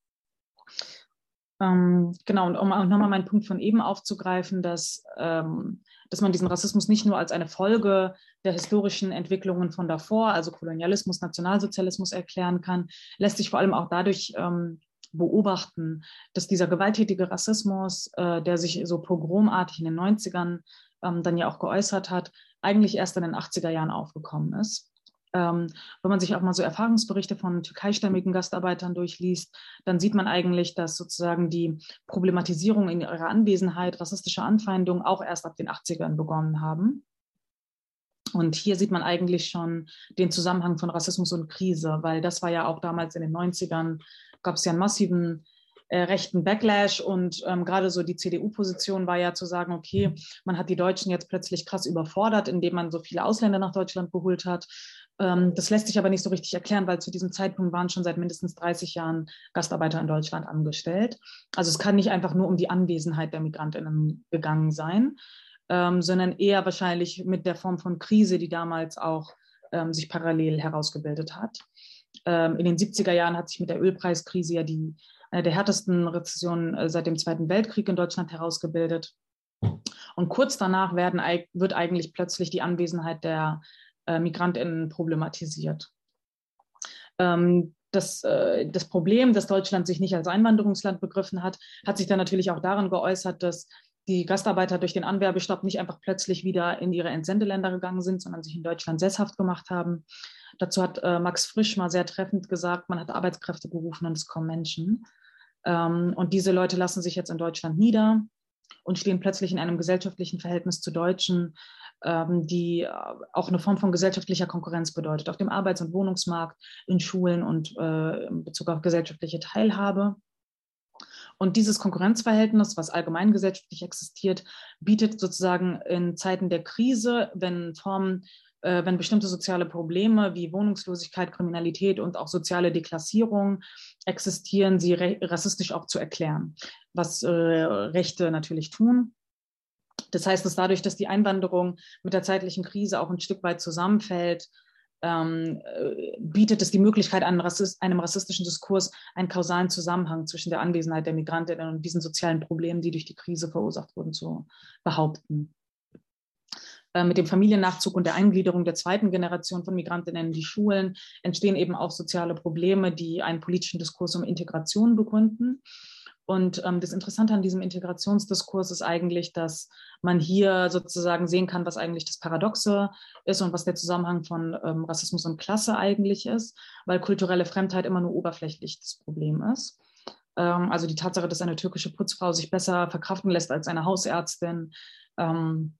Ähm, genau, und um auch nochmal meinen Punkt von eben aufzugreifen, dass, ähm, dass man diesen Rassismus nicht nur als eine Folge der historischen Entwicklungen von davor, also Kolonialismus, Nationalsozialismus erklären kann, lässt sich vor allem auch dadurch ähm, beobachten, dass dieser gewalttätige Rassismus, äh, der sich so pogromartig in den 90ern ähm, dann ja auch geäußert hat, eigentlich erst in den 80er Jahren aufgekommen ist. Ähm, wenn man sich auch mal so Erfahrungsberichte von türkeistämmigen Gastarbeitern durchliest, dann sieht man eigentlich, dass sozusagen die Problematisierung in ihrer Anwesenheit rassistischer Anfeindungen auch erst ab den 80ern begonnen haben. Und hier sieht man eigentlich schon den Zusammenhang von Rassismus und Krise, weil das war ja auch damals in den 90ern, gab es ja einen massiven äh, rechten Backlash und ähm, gerade so die CDU-Position war ja zu sagen, okay, man hat die Deutschen jetzt plötzlich krass überfordert, indem man so viele Ausländer nach Deutschland geholt hat. Ähm, das lässt sich aber nicht so richtig erklären, weil zu diesem Zeitpunkt waren schon seit mindestens 30 Jahren Gastarbeiter in Deutschland angestellt. Also es kann nicht einfach nur um die Anwesenheit der Migrantinnen gegangen sein, ähm, sondern eher wahrscheinlich mit der Form von Krise, die damals auch ähm, sich parallel herausgebildet hat. Ähm, in den 70er Jahren hat sich mit der Ölpreiskrise ja die, eine der härtesten Rezessionen äh, seit dem Zweiten Weltkrieg in Deutschland herausgebildet. Und kurz danach werden, wird eigentlich plötzlich die Anwesenheit der äh, MigrantInnen problematisiert. Ähm, das, äh, das Problem, dass Deutschland sich nicht als Einwanderungsland begriffen hat, hat sich dann natürlich auch darin geäußert, dass die Gastarbeiter durch den Anwerbestopp nicht einfach plötzlich wieder in ihre Entsendeländer gegangen sind, sondern sich in Deutschland sesshaft gemacht haben. Dazu hat äh, Max Frisch mal sehr treffend gesagt, man hat Arbeitskräfte gerufen und es kommen Menschen. Ähm, und diese Leute lassen sich jetzt in Deutschland nieder und stehen plötzlich in einem gesellschaftlichen Verhältnis zu Deutschen, ähm, die äh, auch eine Form von gesellschaftlicher Konkurrenz bedeutet, auf dem Arbeits- und Wohnungsmarkt, in Schulen und äh, in Bezug auf gesellschaftliche Teilhabe. Und dieses Konkurrenzverhältnis, was allgemein gesellschaftlich existiert, bietet sozusagen in Zeiten der Krise, wenn Formen äh, wenn bestimmte soziale Probleme wie Wohnungslosigkeit, Kriminalität und auch soziale Deklassierung existieren, sie rassistisch auch zu erklären, was äh, Rechte natürlich tun. Das heißt, dass dadurch, dass die Einwanderung mit der zeitlichen Krise auch ein Stück weit zusammenfällt, ähm, äh, bietet es die Möglichkeit, einem, Rassist, einem, rassistischen Diskurs einen kausalen Zusammenhang zwischen der Anwesenheit der Migrantinnen und diesen sozialen Problemen, die durch die Krise verursacht wurden, zu behaupten. Äh, mit dem Familiennachzug und der Eingliederung der zweiten Generation von Migrantinnen in die Schulen entstehen eben auch soziale Probleme, die einen politischen Diskurs um Integration begründen. Und ähm, das Interessante an diesem Integrationsdiskurs ist eigentlich, dass man hier sozusagen sehen kann, was eigentlich das Paradoxe ist und was der Zusammenhang von ähm, Rassismus und Klasse eigentlich ist, weil kulturelle Fremdheit immer nur oberflächlich das Problem ist. Ähm, also die Tatsache, dass eine türkische Putzfrau sich besser verkraften lässt als eine Hausärztin, ähm,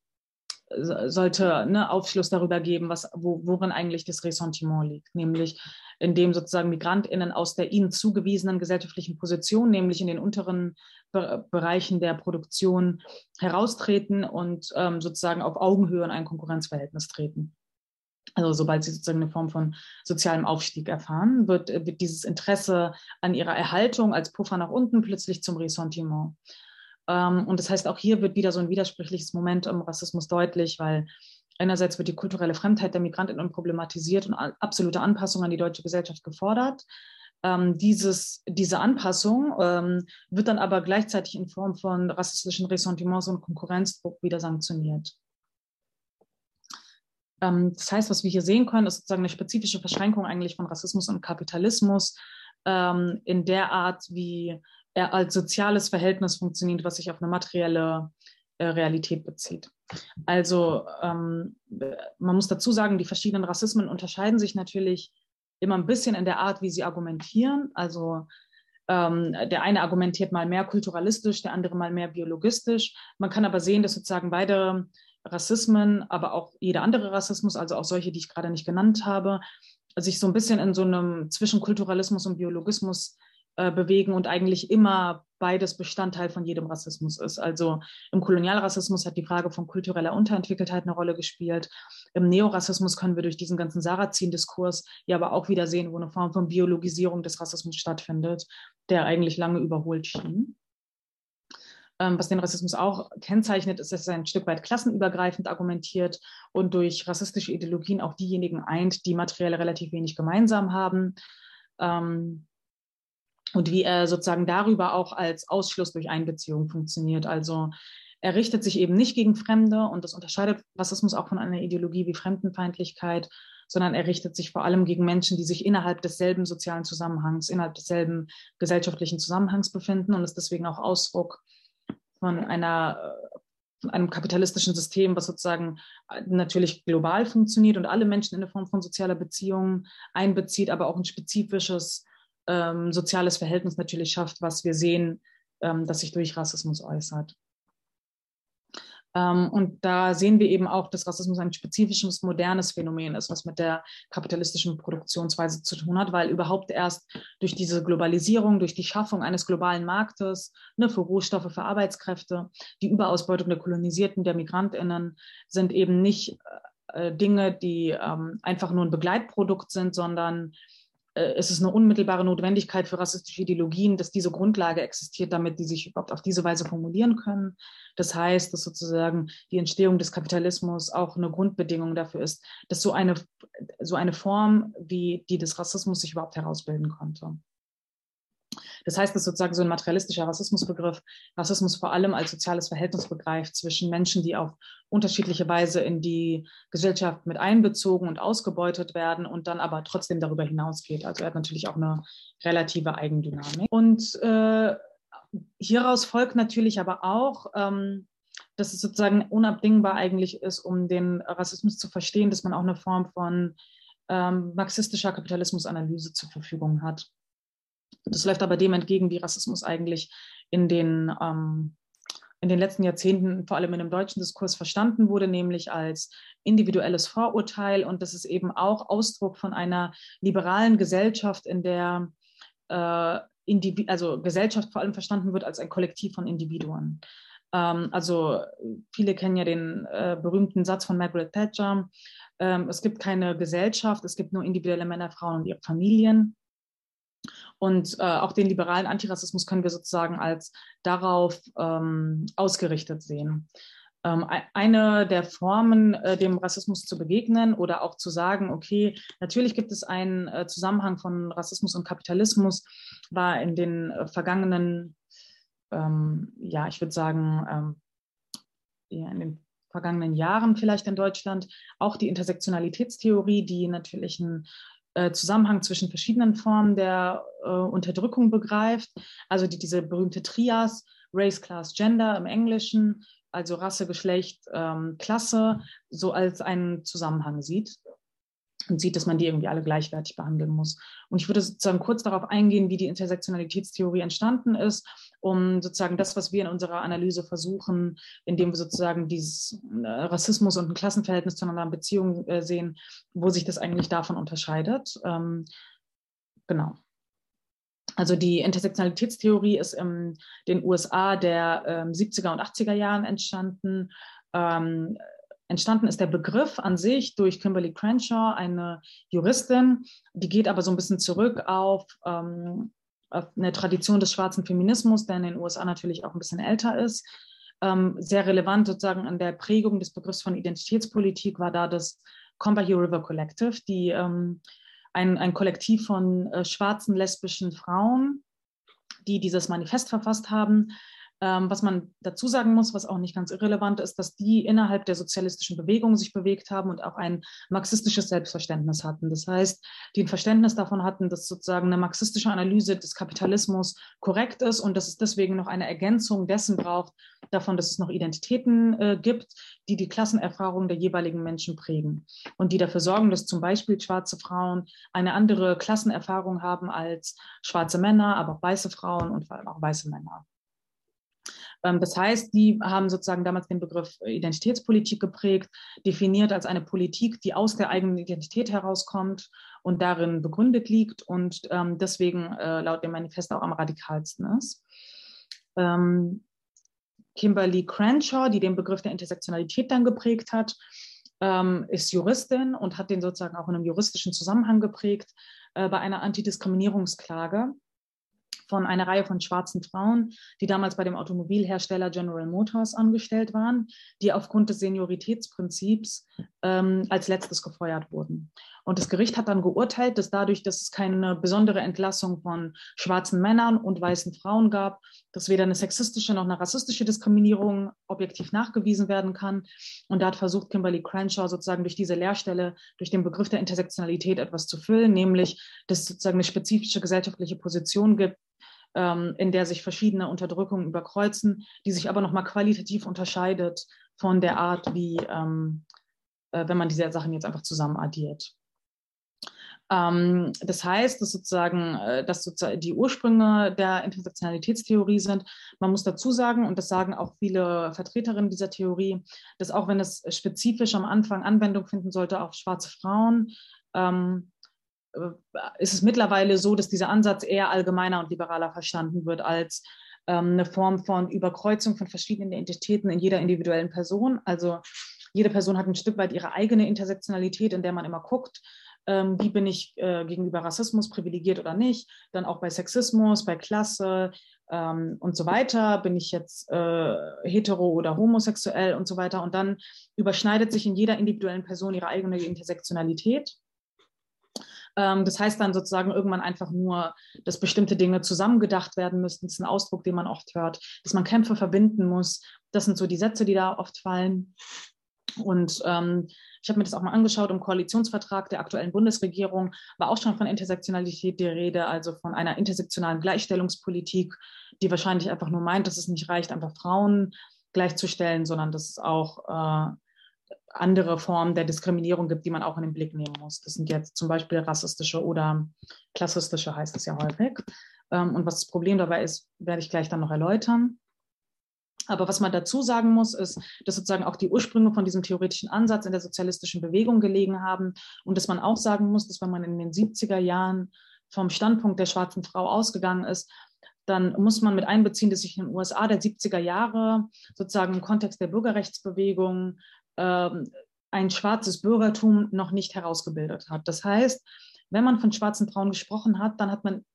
sollte ne, Aufschluss darüber geben, was, wo, worin eigentlich das Ressentiment liegt, nämlich indem sozusagen MigrantInnen aus der ihnen zugewiesenen gesellschaftlichen Position, nämlich in den unteren Be Bereichen der Produktion, heraustreten und ähm, sozusagen auf Augenhöhe in ein Konkurrenzverhältnis treten. Also sobald sie sozusagen eine Form von sozialem Aufstieg erfahren, wird, wird dieses Interesse an ihrer Erhaltung als Puffer nach unten plötzlich zum Ressentiment. Ähm, und das heißt, auch hier wird wieder so ein widersprüchliches Moment im Rassismus deutlich, weil einerseits wird die kulturelle Fremdheit der Migrantinnen problematisiert und absolute Anpassung an die deutsche Gesellschaft gefordert. Ähm, dieses, diese Anpassung ähm, wird dann aber gleichzeitig in Form von rassistischen Ressentiments und Konkurrenzdruck wieder sanktioniert. Ähm, das heißt, was wir hier sehen können, ist sozusagen eine spezifische Verschränkung eigentlich von Rassismus und Kapitalismus ähm, in der Art, wie er als soziales Verhältnis funktioniert, was sich auf eine materielle Realität bezieht. Also ähm, man muss dazu sagen, die verschiedenen Rassismen unterscheiden sich natürlich immer ein bisschen in der Art, wie sie argumentieren. Also ähm, der eine argumentiert mal mehr kulturalistisch, der andere mal mehr biologistisch. Man kann aber sehen, dass sozusagen beide Rassismen, aber auch jeder andere Rassismus, also auch solche, die ich gerade nicht genannt habe, sich so ein bisschen in so einem Zwischenkulturalismus und Biologismus äh, bewegen und eigentlich immer beides Bestandteil von jedem Rassismus ist. Also im Kolonialrassismus hat die Frage von kultureller Unterentwickeltheit eine Rolle gespielt. Im Neorassismus können wir durch diesen ganzen Sarrazin-Diskurs ja aber auch wieder sehen, wo eine Form von Biologisierung des Rassismus stattfindet, der eigentlich lange überholt schien. Ähm, was den Rassismus auch kennzeichnet, ist, dass er ein Stück weit klassenübergreifend argumentiert und durch rassistische Ideologien auch diejenigen eint, die materiell relativ wenig gemeinsam haben. Ähm, und wie er sozusagen darüber auch als Ausschluss durch Einbeziehung funktioniert. Also er richtet sich eben nicht gegen Fremde und das unterscheidet Rassismus auch von einer Ideologie wie Fremdenfeindlichkeit, sondern er richtet sich vor allem gegen Menschen, die sich innerhalb desselben sozialen Zusammenhangs, innerhalb desselben gesellschaftlichen Zusammenhangs befinden und ist deswegen auch Ausdruck von einer einem kapitalistischen System, was sozusagen natürlich global funktioniert und alle Menschen in eine Form von sozialer Beziehung einbezieht, aber auch ein spezifisches ähm, soziales Verhältnis natürlich schafft, was wir sehen, ähm, das sich durch Rassismus äußert. Ähm, und da sehen wir eben auch, dass Rassismus ein spezifisches, modernes Phänomen ist, was mit der kapitalistischen Produktionsweise zu tun hat, weil überhaupt erst durch diese Globalisierung, durch die Schaffung eines globalen Marktes ne, für Rohstoffe, für Arbeitskräfte, die Überausbeutung der Kolonisierten, der MigrantInnen sind eben nicht äh, Dinge, die ähm, einfach nur ein Begleitprodukt sind, sondern es ist eine unmittelbare Notwendigkeit für rassistische Ideologien, dass diese Grundlage existiert, damit die sich überhaupt auf diese Weise formulieren können. Das heißt, dass sozusagen die Entstehung des Kapitalismus auch eine Grundbedingung dafür ist, dass so eine, so eine Form wie die des Rassismus sich überhaupt herausbilden konnte. Das heißt, dass sozusagen so ein materialistischer Rassismusbegriff Rassismus vor allem als soziales Verhältnis begreift zwischen Menschen, die auf unterschiedliche Weise in die Gesellschaft mit einbezogen und ausgebeutet werden und dann aber trotzdem darüber hinausgeht. Also er hat natürlich auch eine relative Eigendynamik. Und äh, hieraus folgt natürlich aber auch, ähm, dass es sozusagen unabdingbar eigentlich ist, um den Rassismus zu verstehen, dass man auch eine Form von ähm, marxistischer Kapitalismusanalyse zur Verfügung hat. Das läuft aber dem entgegen, wie Rassismus eigentlich in den, ähm, in den letzten Jahrzehnten, vor allem in dem deutschen Diskurs, verstanden wurde, nämlich als individuelles Vorurteil. Und das ist eben auch Ausdruck von einer liberalen Gesellschaft, in der äh, also Gesellschaft vor allem verstanden wird als ein Kollektiv von Individuen. Ähm, also viele kennen ja den äh, berühmten Satz von Margaret Thatcher, ähm, es gibt keine Gesellschaft, es gibt nur individuelle Männer, Frauen und ihre Familien. Und äh, auch den liberalen Antirassismus können wir sozusagen als darauf ähm, ausgerichtet sehen. Ähm, eine der Formen, äh, dem Rassismus zu begegnen oder auch zu sagen, okay, natürlich gibt es einen äh, Zusammenhang von Rassismus und Kapitalismus, war in den äh, vergangenen, ähm, ja, ich würde sagen, ähm, ja, in den vergangenen Jahren vielleicht in Deutschland auch die Intersektionalitätstheorie, die natürlich ein äh, Zusammenhang zwischen verschiedenen Formen der äh, Unterdrückung begreift, also die, diese berühmte Trias, Race, Class, Gender im Englischen, also Rasse, Geschlecht, ähm, Klasse, so als einen Zusammenhang sieht und sieht, dass man die irgendwie alle gleichwertig behandeln muss. Und ich würde sozusagen kurz darauf eingehen, wie die Intersektionalitätstheorie entstanden ist, um sozusagen das, was wir in unserer Analyse versuchen, indem wir sozusagen dieses äh, Rassismus und ein Klassenverhältnis zueinander in Beziehung äh, sehen, wo sich das eigentlich davon unterscheidet. Ähm, genau. Also die Intersektionalitätstheorie ist in den USA der ähm, 70er und 80er Jahren entstanden. Ähm, Entstanden ist der Begriff an sich durch Kimberly Crenshaw, eine Juristin, die geht aber so ein bisschen zurück auf, ähm, auf eine Tradition des schwarzen Feminismus, der in den USA natürlich auch ein bisschen älter ist. Ähm, sehr relevant sozusagen an der Prägung des Begriffs von Identitätspolitik war da das Combahee River Collective, die ähm, ein, ein Kollektiv von äh, schwarzen lesbischen Frauen, die dieses Manifest verfasst haben, ähm, was man dazu sagen muss, was auch nicht ganz irrelevant ist, dass die innerhalb der sozialistischen Bewegung sich bewegt haben und auch ein marxistisches Selbstverständnis hatten. Das heißt, die ein Verständnis davon hatten, dass sozusagen eine marxistische Analyse des Kapitalismus korrekt ist und dass es deswegen noch eine Ergänzung dessen braucht, davon, dass es noch Identitäten äh, gibt, die die Klassenerfahrung der jeweiligen Menschen prägen und die dafür sorgen, dass zum Beispiel schwarze Frauen eine andere Klassenerfahrung haben als schwarze Männer, aber auch weiße Frauen und vor allem auch weiße Männer. Ähm, das heißt, die haben sozusagen damals den Begriff Identitätspolitik geprägt, definiert als eine Politik, die aus der eigenen Identität herauskommt und darin begründet liegt und ähm, deswegen äh, laut dem Manifest auch am radikalsten ist. Ähm, Kimberly Crenshaw, die den Begriff der Intersektionalität dann geprägt hat, ist Juristin und hat den sozusagen auch in einem juristischen Zusammenhang geprägt äh, bei einer Antidiskriminierungsklage von einer Reihe von schwarzen Frauen, die damals bei dem Automobilhersteller General Motors angestellt waren, die aufgrund des Senioritätsprinzips ähm, als letztes gefeuert wurden. Und das Gericht hat dann geurteilt, dass dadurch, dass es keine besondere Entlassung von schwarzen Männern und weißen Frauen gab, dass weder eine sexistische noch eine rassistische Diskriminierung objektiv nachgewiesen werden kann. Und da hat versucht Kimberly Crenshaw sozusagen durch diese Lehrstelle, durch den Begriff der Intersektionalität etwas zu füllen, nämlich dass es sozusagen eine spezifische gesellschaftliche Position gibt, ähm, in der sich verschiedene Unterdrückungen überkreuzen, die sich aber nochmal qualitativ unterscheidet von der Art, wie ähm, äh, wenn man diese Sachen jetzt einfach zusammen addiert. Ähm, das heißt, dass sozusagen, äh, dass sozusagen die Ursprünge der Intersektionalitätstheorie sind. Man muss dazu sagen, und das sagen auch viele Vertreterinnen dieser Theorie, dass auch wenn es spezifisch am Anfang Anwendung finden sollte auf schwarze Frauen, ähm, äh, ist es mittlerweile so, dass dieser Ansatz eher allgemeiner und liberaler verstanden wird als ähm, eine Form von Überkreuzung von verschiedenen Identitäten in jeder individuellen Person. Also jede Person hat ein Stück weit ihre eigene Intersektionalität, in der man immer guckt, ähm, wie bin ich äh, gegenüber Rassismus privilegiert oder nicht. Dann auch bei Sexismus, bei Klasse ähm, und so weiter. Bin ich jetzt äh, hetero oder homosexuell und so weiter. Und dann überschneidet sich in jeder individuellen Person ihre eigene Intersektionalität. Ähm, das heißt dann sozusagen irgendwann einfach nur, dass bestimmte Dinge zusammengedacht werden müssten. Das ist ein Ausdruck, den man oft hört, dass man Kämpfe verbinden muss. Das sind so die Sätze, die da oft fallen. Und ähm, ich habe mir das auch mal angeschaut, im Koalitionsvertrag der aktuellen Bundesregierung war auch schon von Intersektionalität die Rede, also von einer intersektionalen Gleichstellungspolitik, die wahrscheinlich einfach nur meint, dass es nicht reicht, einfach Frauen gleichzustellen, sondern dass es auch äh, andere Formen der Diskriminierung gibt, die man auch in den Blick nehmen muss. Das sind jetzt zum Beispiel rassistische oder klassistische, heißt es ja häufig. Ähm, und was das Problem dabei ist, werde ich gleich dann noch erläutern. Aber was man dazu sagen muss, ist, dass sozusagen auch die Ursprünge von diesem theoretischen Ansatz in der sozialistischen Bewegung gelegen haben und dass man auch sagen muss, dass wenn man in den 70er Jahren vom Standpunkt der schwarzen Frau ausgegangen ist, dann muss man mit einbeziehen, dass sich in den USA der 70er Jahre sozusagen im Kontext der Bürgerrechtsbewegung ähm, ein schwarzes Bürgertum noch nicht herausgebildet hat. Das heißt, wenn man von schwarzen Frauen gesprochen hat, dann hat man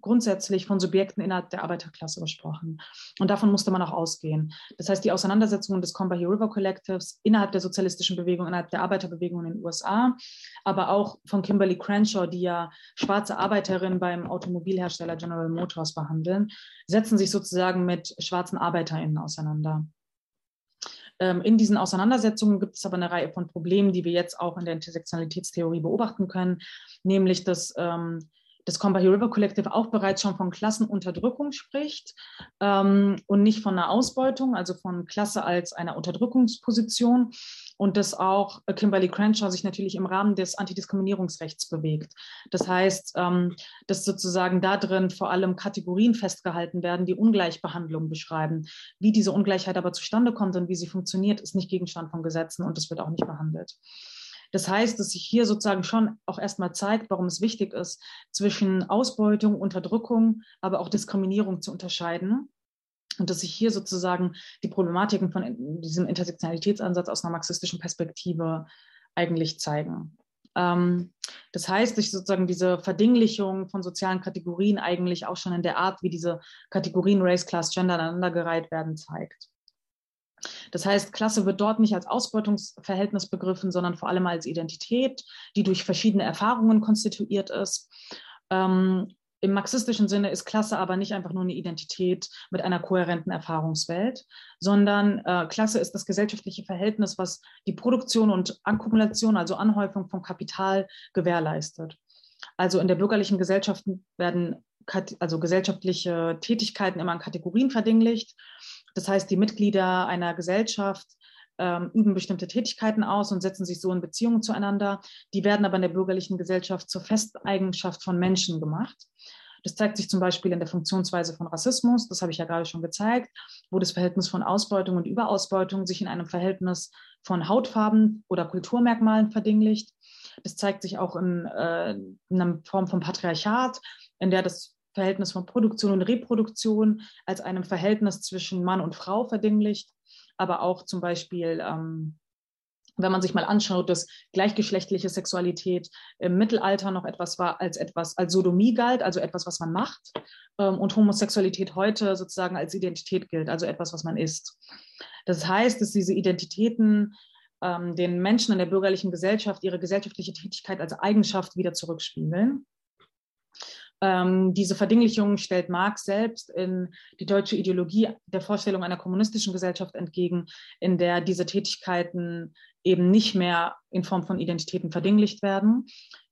grundsätzlich von Subjekten innerhalb der Arbeiterklasse gesprochen. Und davon musste man auch ausgehen. Das heißt, die Auseinandersetzungen des Combahee River Collectives innerhalb der sozialistischen Bewegung, innerhalb der Arbeiterbewegung in den USA, aber auch von Kimberly Crenshaw, die ja schwarze Arbeiterinnen beim Automobilhersteller General Motors behandeln, setzen sich sozusagen mit schwarzen ArbeiterInnen auseinander. Ähm, in diesen Auseinandersetzungen gibt es aber eine Reihe von Problemen, die wir jetzt auch in der Intersektionalitätstheorie beobachten können, nämlich dass ähm, das Combahee River Collective auch bereits schon von Klassenunterdrückung spricht ähm, und nicht von einer Ausbeutung, also von Klasse als einer Unterdrückungsposition. Und dass auch Kimberly Crenshaw sich natürlich im Rahmen des Antidiskriminierungsrechts bewegt. Das heißt, ähm, dass sozusagen da drin vor allem Kategorien festgehalten werden, die Ungleichbehandlung beschreiben. Wie diese Ungleichheit aber zustande kommt und wie sie funktioniert, ist nicht Gegenstand von Gesetzen und das wird auch nicht behandelt. Das heißt, dass sich hier sozusagen schon auch erstmal zeigt, warum es wichtig ist, zwischen Ausbeutung, Unterdrückung, aber auch Diskriminierung zu unterscheiden. Und dass sich hier sozusagen die Problematiken von diesem Intersektionalitätsansatz aus einer marxistischen Perspektive eigentlich zeigen. Ähm, das heißt, dass sozusagen diese Verdinglichung von sozialen Kategorien eigentlich auch schon in der Art, wie diese Kategorien Race, Class, Gender aneinandergereiht werden, zeigt. Das heißt, Klasse wird dort nicht als Ausbeutungsverhältnis begriffen, sondern vor allem als Identität, die durch verschiedene Erfahrungen konstituiert ist. Ähm, Im marxistischen Sinne ist Klasse aber nicht einfach nur eine Identität mit einer kohärenten Erfahrungswelt, sondern äh, Klasse ist das gesellschaftliche Verhältnis, was die Produktion und Akkumulation, also Anhäufung von Kapital gewährleistet. Also in der bürgerlichen Gesellschaft werden also gesellschaftliche Tätigkeiten immer in Kategorien verdinglicht das heißt, die Mitglieder einer Gesellschaft ähm, üben bestimmte Tätigkeiten aus und setzen sich so in Beziehungen zueinander. Die werden aber in der bürgerlichen Gesellschaft zur Festeigenschaft von Menschen gemacht. Das zeigt sich zum Beispiel in der Funktionsweise von Rassismus, das habe ich ja gerade schon gezeigt, wo das Verhältnis von Ausbeutung und Überausbeutung sich in einem Verhältnis von Hautfarben oder Kulturmerkmalen verdinglicht. Das zeigt sich auch in, äh, in einer Form von Patriarchat, in der das Verhältnis von Produktion und Reproduktion als einem Verhältnis zwischen Mann und Frau verdinglicht, aber auch zum Beispiel ähm, wenn man sich mal anschaut, dass gleichgeschlechtliche Sexualität im Mittelalter noch etwas war als etwas als Sodomie galt, also etwas, was man macht, ähm, und Homosexualität heute sozusagen als Identität gilt, also etwas, was man ist. Das heißt, dass diese Identitäten ähm, den Menschen in der bürgerlichen Gesellschaft ihre gesellschaftliche Tätigkeit als Eigenschaft wieder zurückspiegeln. Ähm, diese Verdinglichung stellt Marx selbst in die deutsche Ideologie der Vorstellung einer kommunistischen Gesellschaft entgegen, in der diese Tätigkeiten eben nicht mehr in Form von Identitäten verdinglicht werden.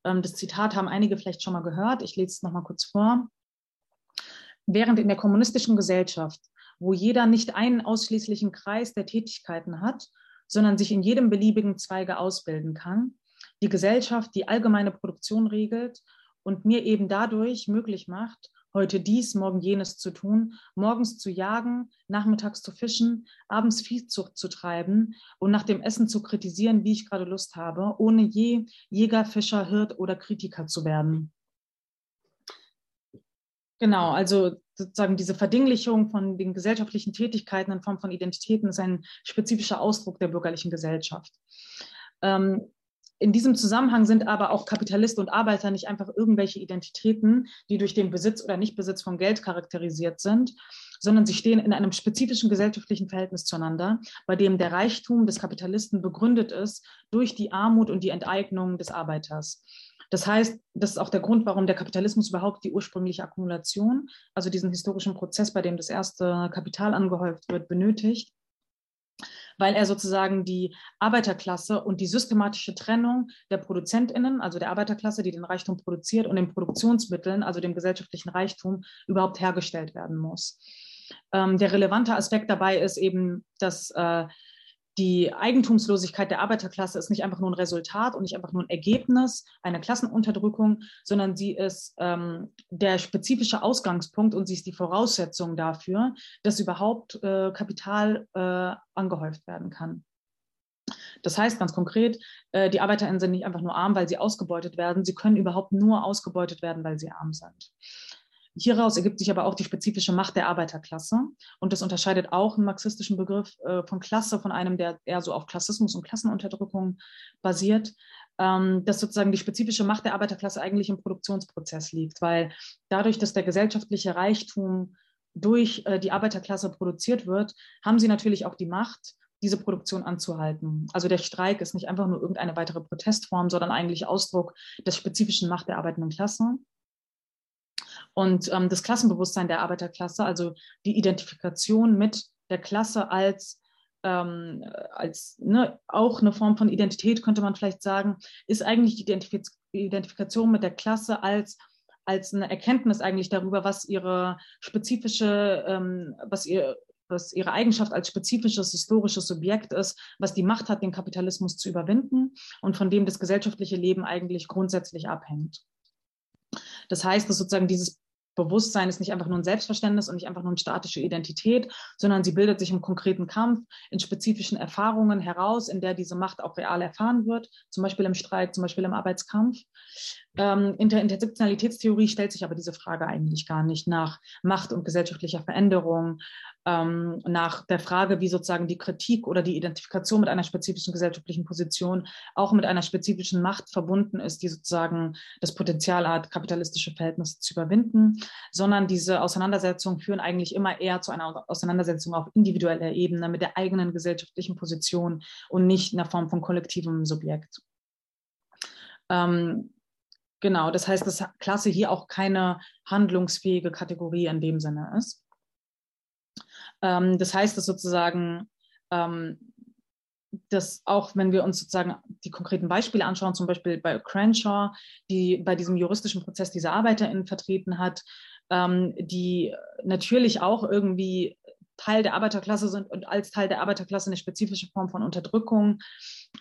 Ähm, das Zitat haben einige vielleicht schon mal gehört. Ich lese es nochmal kurz vor. Während in der kommunistischen Gesellschaft, wo jeder nicht einen ausschließlichen Kreis der Tätigkeiten hat, sondern sich in jedem beliebigen Zweige ausbilden kann, die Gesellschaft die allgemeine Produktion regelt und mir eben dadurch möglich macht, heute dies, morgen jenes zu tun, morgens zu jagen, nachmittags zu fischen, abends Viehzucht zu treiben und nach dem Essen zu kritisieren, wie ich gerade Lust habe, ohne je Jäger, Fischer, Hirt oder Kritiker zu werden. Genau, also sozusagen diese Verdinglichung von den gesellschaftlichen Tätigkeiten in Form von Identitäten ist ein spezifischer Ausdruck der bürgerlichen Gesellschaft. Ähm, in diesem Zusammenhang sind aber auch Kapitalist und Arbeiter nicht einfach irgendwelche Identitäten, die durch den Besitz oder Nichtbesitz von Geld charakterisiert sind, sondern sie stehen in einem spezifischen gesellschaftlichen Verhältnis zueinander, bei dem der Reichtum des Kapitalisten begründet ist durch die Armut und die Enteignung des Arbeiters. Das heißt, das ist auch der Grund, warum der Kapitalismus überhaupt die ursprüngliche Akkumulation, also diesen historischen Prozess, bei dem das erste Kapital angehäuft wird, benötigt weil er sozusagen die Arbeiterklasse und die systematische Trennung der ProduzentInnen, also der Arbeiterklasse, die den Reichtum produziert, und den Produktionsmitteln, also dem gesellschaftlichen Reichtum, überhaupt hergestellt werden muss. Ähm, der relevante Aspekt dabei ist eben, dass äh, die Eigentumslosigkeit der Arbeiterklasse ist nicht einfach nur ein Resultat und nicht einfach nur ein Ergebnis einer Klassenunterdrückung, sondern sie ist ähm, der spezifische Ausgangspunkt und sie ist die Voraussetzung dafür, dass überhaupt äh, Kapital äh, angehäuft werden kann. Das heißt ganz konkret, äh, die ArbeiterInnen sind nicht einfach nur arm, weil sie ausgebeutet werden, sie können überhaupt nur ausgebeutet werden, weil sie arm sind. Hieraus ergibt sich aber auch die spezifische Macht der Arbeiterklasse. Und das unterscheidet auch einen marxistischen Begriff äh, von Klasse von einem, der eher so auf Klassismus und Klassenunterdrückung basiert, ähm, dass sozusagen die spezifische Macht der Arbeiterklasse eigentlich im Produktionsprozess liegt, weil dadurch, dass der gesellschaftliche Reichtum durch äh, die Arbeiterklasse produziert wird, haben sie natürlich auch die Macht, diese Produktion anzuhalten. Also der Streik ist nicht einfach nur irgendeine weitere Protestform, sondern eigentlich Ausdruck des spezifischen Macht der arbeitenden Klasse. Und ähm, das Klassenbewusstsein der Arbeiterklasse, also die Identifikation mit der Klasse als ähm, als ne, auch eine Form von Identität, könnte man vielleicht sagen, ist eigentlich die Identifiz Identifikation mit der Klasse als, als eine Erkenntnis eigentlich darüber, was ihre spezifische, ähm, was ihr was ihre Eigenschaft als spezifisches historisches Subjekt ist, was die Macht hat, den Kapitalismus zu überwinden und von dem das gesellschaftliche Leben eigentlich grundsätzlich abhängt. Das heißt, dass sozusagen dieses Bewusstsein ist nicht einfach nur ein Selbstverständnis und nicht einfach nur eine statische Identität, sondern sie bildet sich im konkreten Kampf, in spezifischen Erfahrungen heraus, in der diese Macht auch real erfahren wird, zum Beispiel im Streik, zum Beispiel im Arbeitskampf. Ähm, in der Intersektionalitätstheorie stellt sich aber diese Frage eigentlich gar nicht nach Macht und gesellschaftlicher Veränderung, ähm, nach der Frage, wie sozusagen die Kritik oder die Identifikation mit einer spezifischen gesellschaftlichen Position auch mit einer spezifischen Macht verbunden ist, die sozusagen das Potenzial hat, kapitalistische Verhältnisse zu überwinden, sondern diese Auseinandersetzungen führen eigentlich immer eher zu einer Auseinandersetzung auf individueller Ebene mit der eigenen gesellschaftlichen Position und nicht in der Form von kollektivem Subjekt. Ähm, genau, das heißt, dass Klasse hier auch keine handlungsfähige Kategorie in dem Sinne ist. Ähm, das heißt, dass sozusagen, ähm, dass auch wenn wir uns sozusagen die konkreten Beispiele anschauen, zum Beispiel bei Crenshaw, die bei diesem juristischen Prozess diese ArbeiterInnen vertreten hat, ähm, die natürlich auch irgendwie Teil der Arbeiterklasse sind und als Teil der Arbeiterklasse eine spezifische Form von Unterdrückung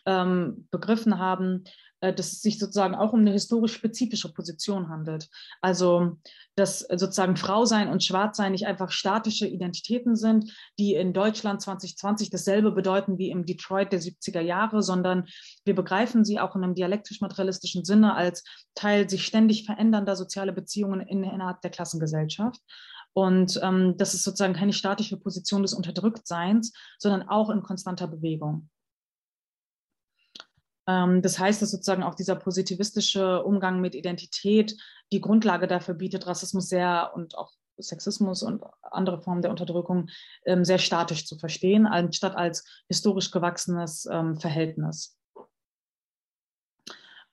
ähm, begriffen haben, dass es sich sozusagen auch um eine historisch spezifische Position handelt. Also, dass sozusagen Frausein und Schwarzsein nicht einfach statische Identitäten sind, die in Deutschland 2020 dasselbe bedeuten wie im Detroit der 70er Jahre, sondern wir begreifen sie auch in einem dialektisch-materialistischen Sinne als Teil sich ständig verändernder soziale Beziehungen innerhalb der Klassengesellschaft. Und ähm, das ist sozusagen keine statische Position des Unterdrücktseins, sondern auch in konstanter Bewegung. Ähm, das heißt, dass sozusagen auch dieser positivistische Umgang mit Identität die Grundlage dafür bietet, Rassismus sehr und auch Sexismus und andere Formen der Unterdrückung ähm, sehr statisch zu verstehen, anstatt als historisch gewachsenes ähm, Verhältnis.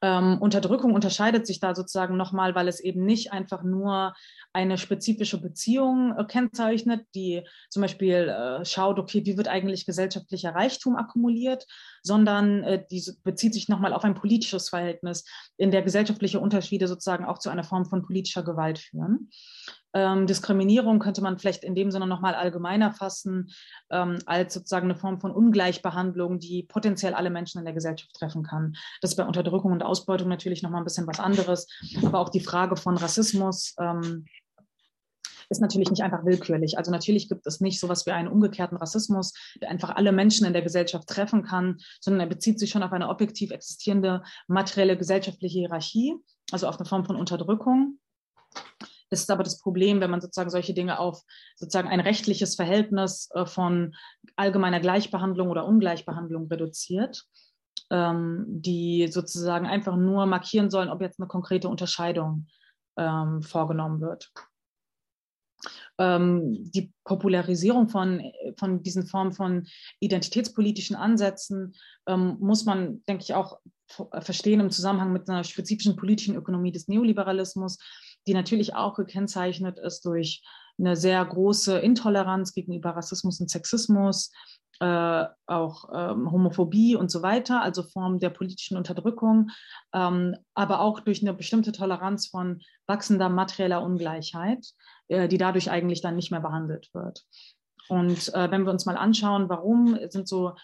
Ähm, Unterdrückung unterscheidet sich da sozusagen nochmal, weil es eben nicht einfach nur eine spezifische Beziehung äh, kennzeichnet, die zum Beispiel äh, schaut, okay, wie wird eigentlich gesellschaftlicher Reichtum akkumuliert, sondern äh, die bezieht sich nochmal auf ein politisches Verhältnis, in der gesellschaftliche Unterschiede sozusagen auch zu einer Form von politischer Gewalt führen. Ähm, Diskriminierung könnte man vielleicht in dem Sinne nochmal allgemeiner fassen, ähm, als sozusagen eine Form von Ungleichbehandlung, die potenziell alle Menschen in der Gesellschaft treffen kann. Das ist bei Unterdrückung und Ausbeutung natürlich nochmal ein bisschen was anderes, aber auch die Frage von Rassismus. Ähm, ist natürlich nicht einfach willkürlich. Also natürlich gibt es nicht sowas wie einen umgekehrten Rassismus, der einfach alle Menschen in der Gesellschaft treffen kann, sondern er bezieht sich schon auf eine objektiv existierende materielle gesellschaftliche Hierarchie, also auf eine Form von Unterdrückung. Das ist aber das Problem, wenn man sozusagen solche Dinge auf sozusagen ein rechtliches Verhältnis äh, von allgemeiner Gleichbehandlung oder Ungleichbehandlung reduziert, ähm, die sozusagen einfach nur markieren sollen, ob jetzt eine konkrete Unterscheidung ähm, vorgenommen wird. Ähm, die Popularisierung von, von diesen Formen von identitätspolitischen Ansätzen muss man, denke ich, auch verstehen im Zusammenhang mit einer spezifischen politischen Ökonomie des Neoliberalismus, die natürlich auch gekennzeichnet ist durch eine sehr große Intoleranz gegenüber Rassismus und Sexismus, äh, auch ähm, Homophobie und so weiter, also Formen der politischen Unterdrückung, ähm, aber auch durch eine bestimmte Toleranz von wachsender materieller Ungleichheit, äh, die dadurch eigentlich dann nicht mehr behandelt wird. Und äh, wenn wir uns mal anschauen, warum sind so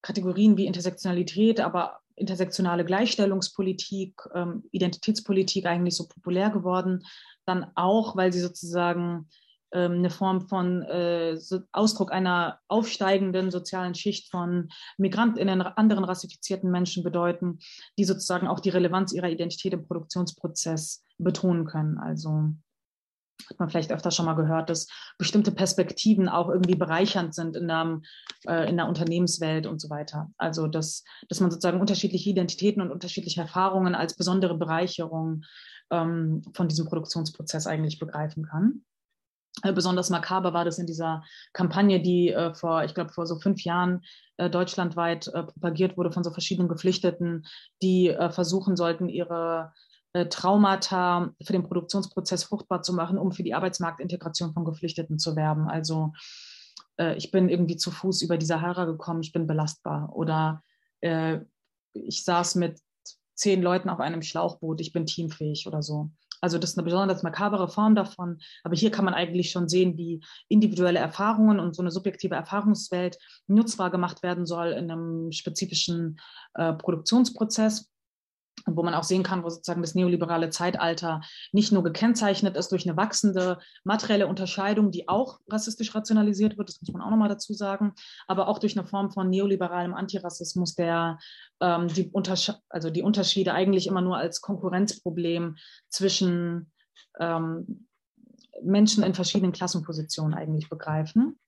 Kategorien wie Intersektionalität, aber intersektionale Gleichstellungspolitik, ähm, Identitätspolitik eigentlich so populär geworden, dann auch, weil sie sozusagen ähm, eine Form von äh, so Ausdruck einer aufsteigenden sozialen Schicht von Migrantinnen, anderen rassifizierten Menschen bedeuten, die sozusagen auch die Relevanz ihrer Identität im Produktionsprozess betonen können. Also hat man vielleicht öfter schon mal gehört, dass bestimmte Perspektiven auch irgendwie bereichernd sind in der, äh, in der Unternehmenswelt und so weiter. Also dass, dass man sozusagen unterschiedliche Identitäten und unterschiedliche Erfahrungen als besondere Bereicherung ähm, von diesem Produktionsprozess eigentlich begreifen kann. Äh, besonders makaber war das in dieser Kampagne, die äh, vor, ich glaube, vor so fünf Jahren äh, deutschlandweit äh, propagiert wurde von so verschiedenen Geflüchteten, die versuchen sollten, ihre Traumata für den Produktionsprozess fruchtbar zu machen, um für die Arbeitsmarktintegration von Geflüchteten zu werben. Also äh, ich bin irgendwie zu Fuß über die Sahara gekommen, ich bin belastbar. Oder äh, ich saß mit zehn Leuten auf einem Schlauchboot, ich bin teamfähig oder so. Also das ist eine besonders makabere Form davon. Aber hier kann man eigentlich schon sehen, wie individuelle Erfahrungen und so eine subjektive Erfahrungswelt nutzbar gemacht werden soll in einem spezifischen äh, Produktionsprozess wo man auch sehen kann, wo sozusagen das neoliberale Zeitalter nicht nur gekennzeichnet ist durch eine wachsende materielle Unterscheidung, die auch rassistisch rationalisiert wird, das muss man auch nochmal dazu sagen, aber auch durch eine Form von neoliberalem Antirassismus, der ähm, die, Untersche also die Unterschiede eigentlich immer nur als Konkurrenzproblem zwischen ähm, Menschen in verschiedenen Klassenpositionen eigentlich begreifen.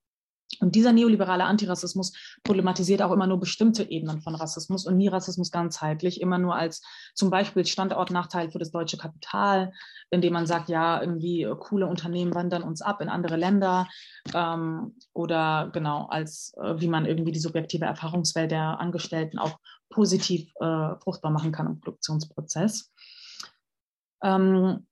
Und dieser neoliberale Antirassismus problematisiert auch immer nur bestimmte Ebenen von Rassismus und nie Rassismus ganzheitlich, immer nur als zum Beispiel Standortnachteil für das deutsche Kapital, indem man sagt, ja, irgendwie coole Unternehmen wandern uns ab in andere Länder ähm, oder genau als äh, wie man irgendwie die subjektive Erfahrungswelt der Angestellten auch positiv äh, fruchtbar machen kann im Produktionsprozess. Ähm,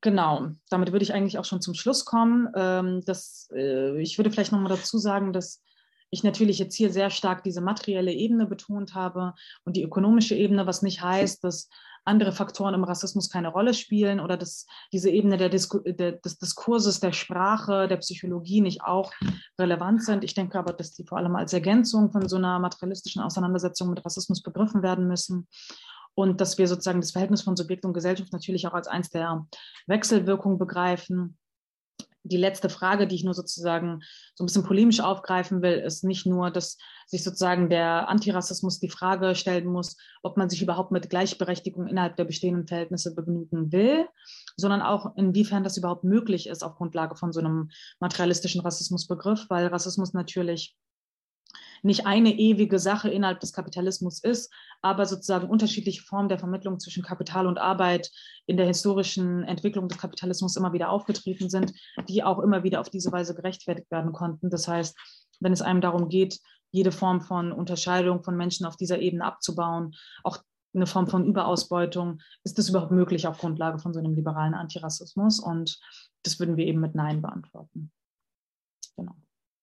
Genau, damit würde ich eigentlich auch schon zum Schluss kommen. Ähm, das, äh, ich würde vielleicht nochmal dazu sagen, dass ich natürlich jetzt hier sehr stark diese materielle Ebene betont habe und die ökonomische Ebene, was nicht heißt, dass andere Faktoren im Rassismus keine Rolle spielen oder dass diese Ebene der Disku der, des Diskurses, der Sprache, der Psychologie nicht auch relevant sind. Ich denke aber, dass die vor allem als Ergänzung von so einer materialistischen Auseinandersetzung mit Rassismus begriffen werden müssen und dass wir sozusagen das Verhältnis von Subjekt und Gesellschaft natürlich auch als eins der Wechselwirkungen begreifen. Die letzte Frage, die ich nur sozusagen so ein bisschen polemisch aufgreifen will, ist nicht nur, dass sich sozusagen der Antirassismus die Frage stellen muss, ob man sich überhaupt mit Gleichberechtigung innerhalb der bestehenden Verhältnisse begnügen will, sondern auch inwiefern das überhaupt möglich ist auf Grundlage von so einem materialistischen Rassismusbegriff, weil Rassismus natürlich nicht eine ewige Sache innerhalb des Kapitalismus ist, aber sozusagen unterschiedliche Formen der Vermittlung zwischen Kapital und Arbeit in der historischen Entwicklung des Kapitalismus immer wieder aufgetreten sind, die auch immer wieder auf diese Weise gerechtfertigt werden konnten. Das heißt, wenn es einem darum geht, jede Form von Unterscheidung von Menschen auf dieser Ebene abzubauen, auch eine Form von Überausbeutung, ist das überhaupt möglich auf Grundlage von so einem liberalen Antirassismus? Und das würden wir eben mit Nein beantworten. Genau.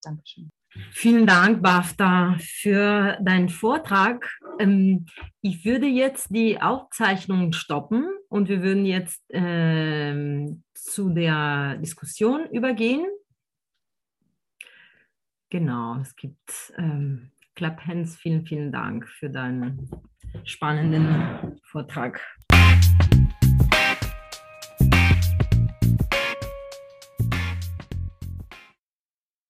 Dankeschön.
Vielen Dank, Bafta, für deinen Vortrag. Ähm, ich würde jetzt die Aufzeichnung stoppen und wir würden jetzt ähm, zu der Diskussion übergehen. Genau, es gibt ähm, Hands. Vielen, vielen Dank für deinen spannenden Vortrag.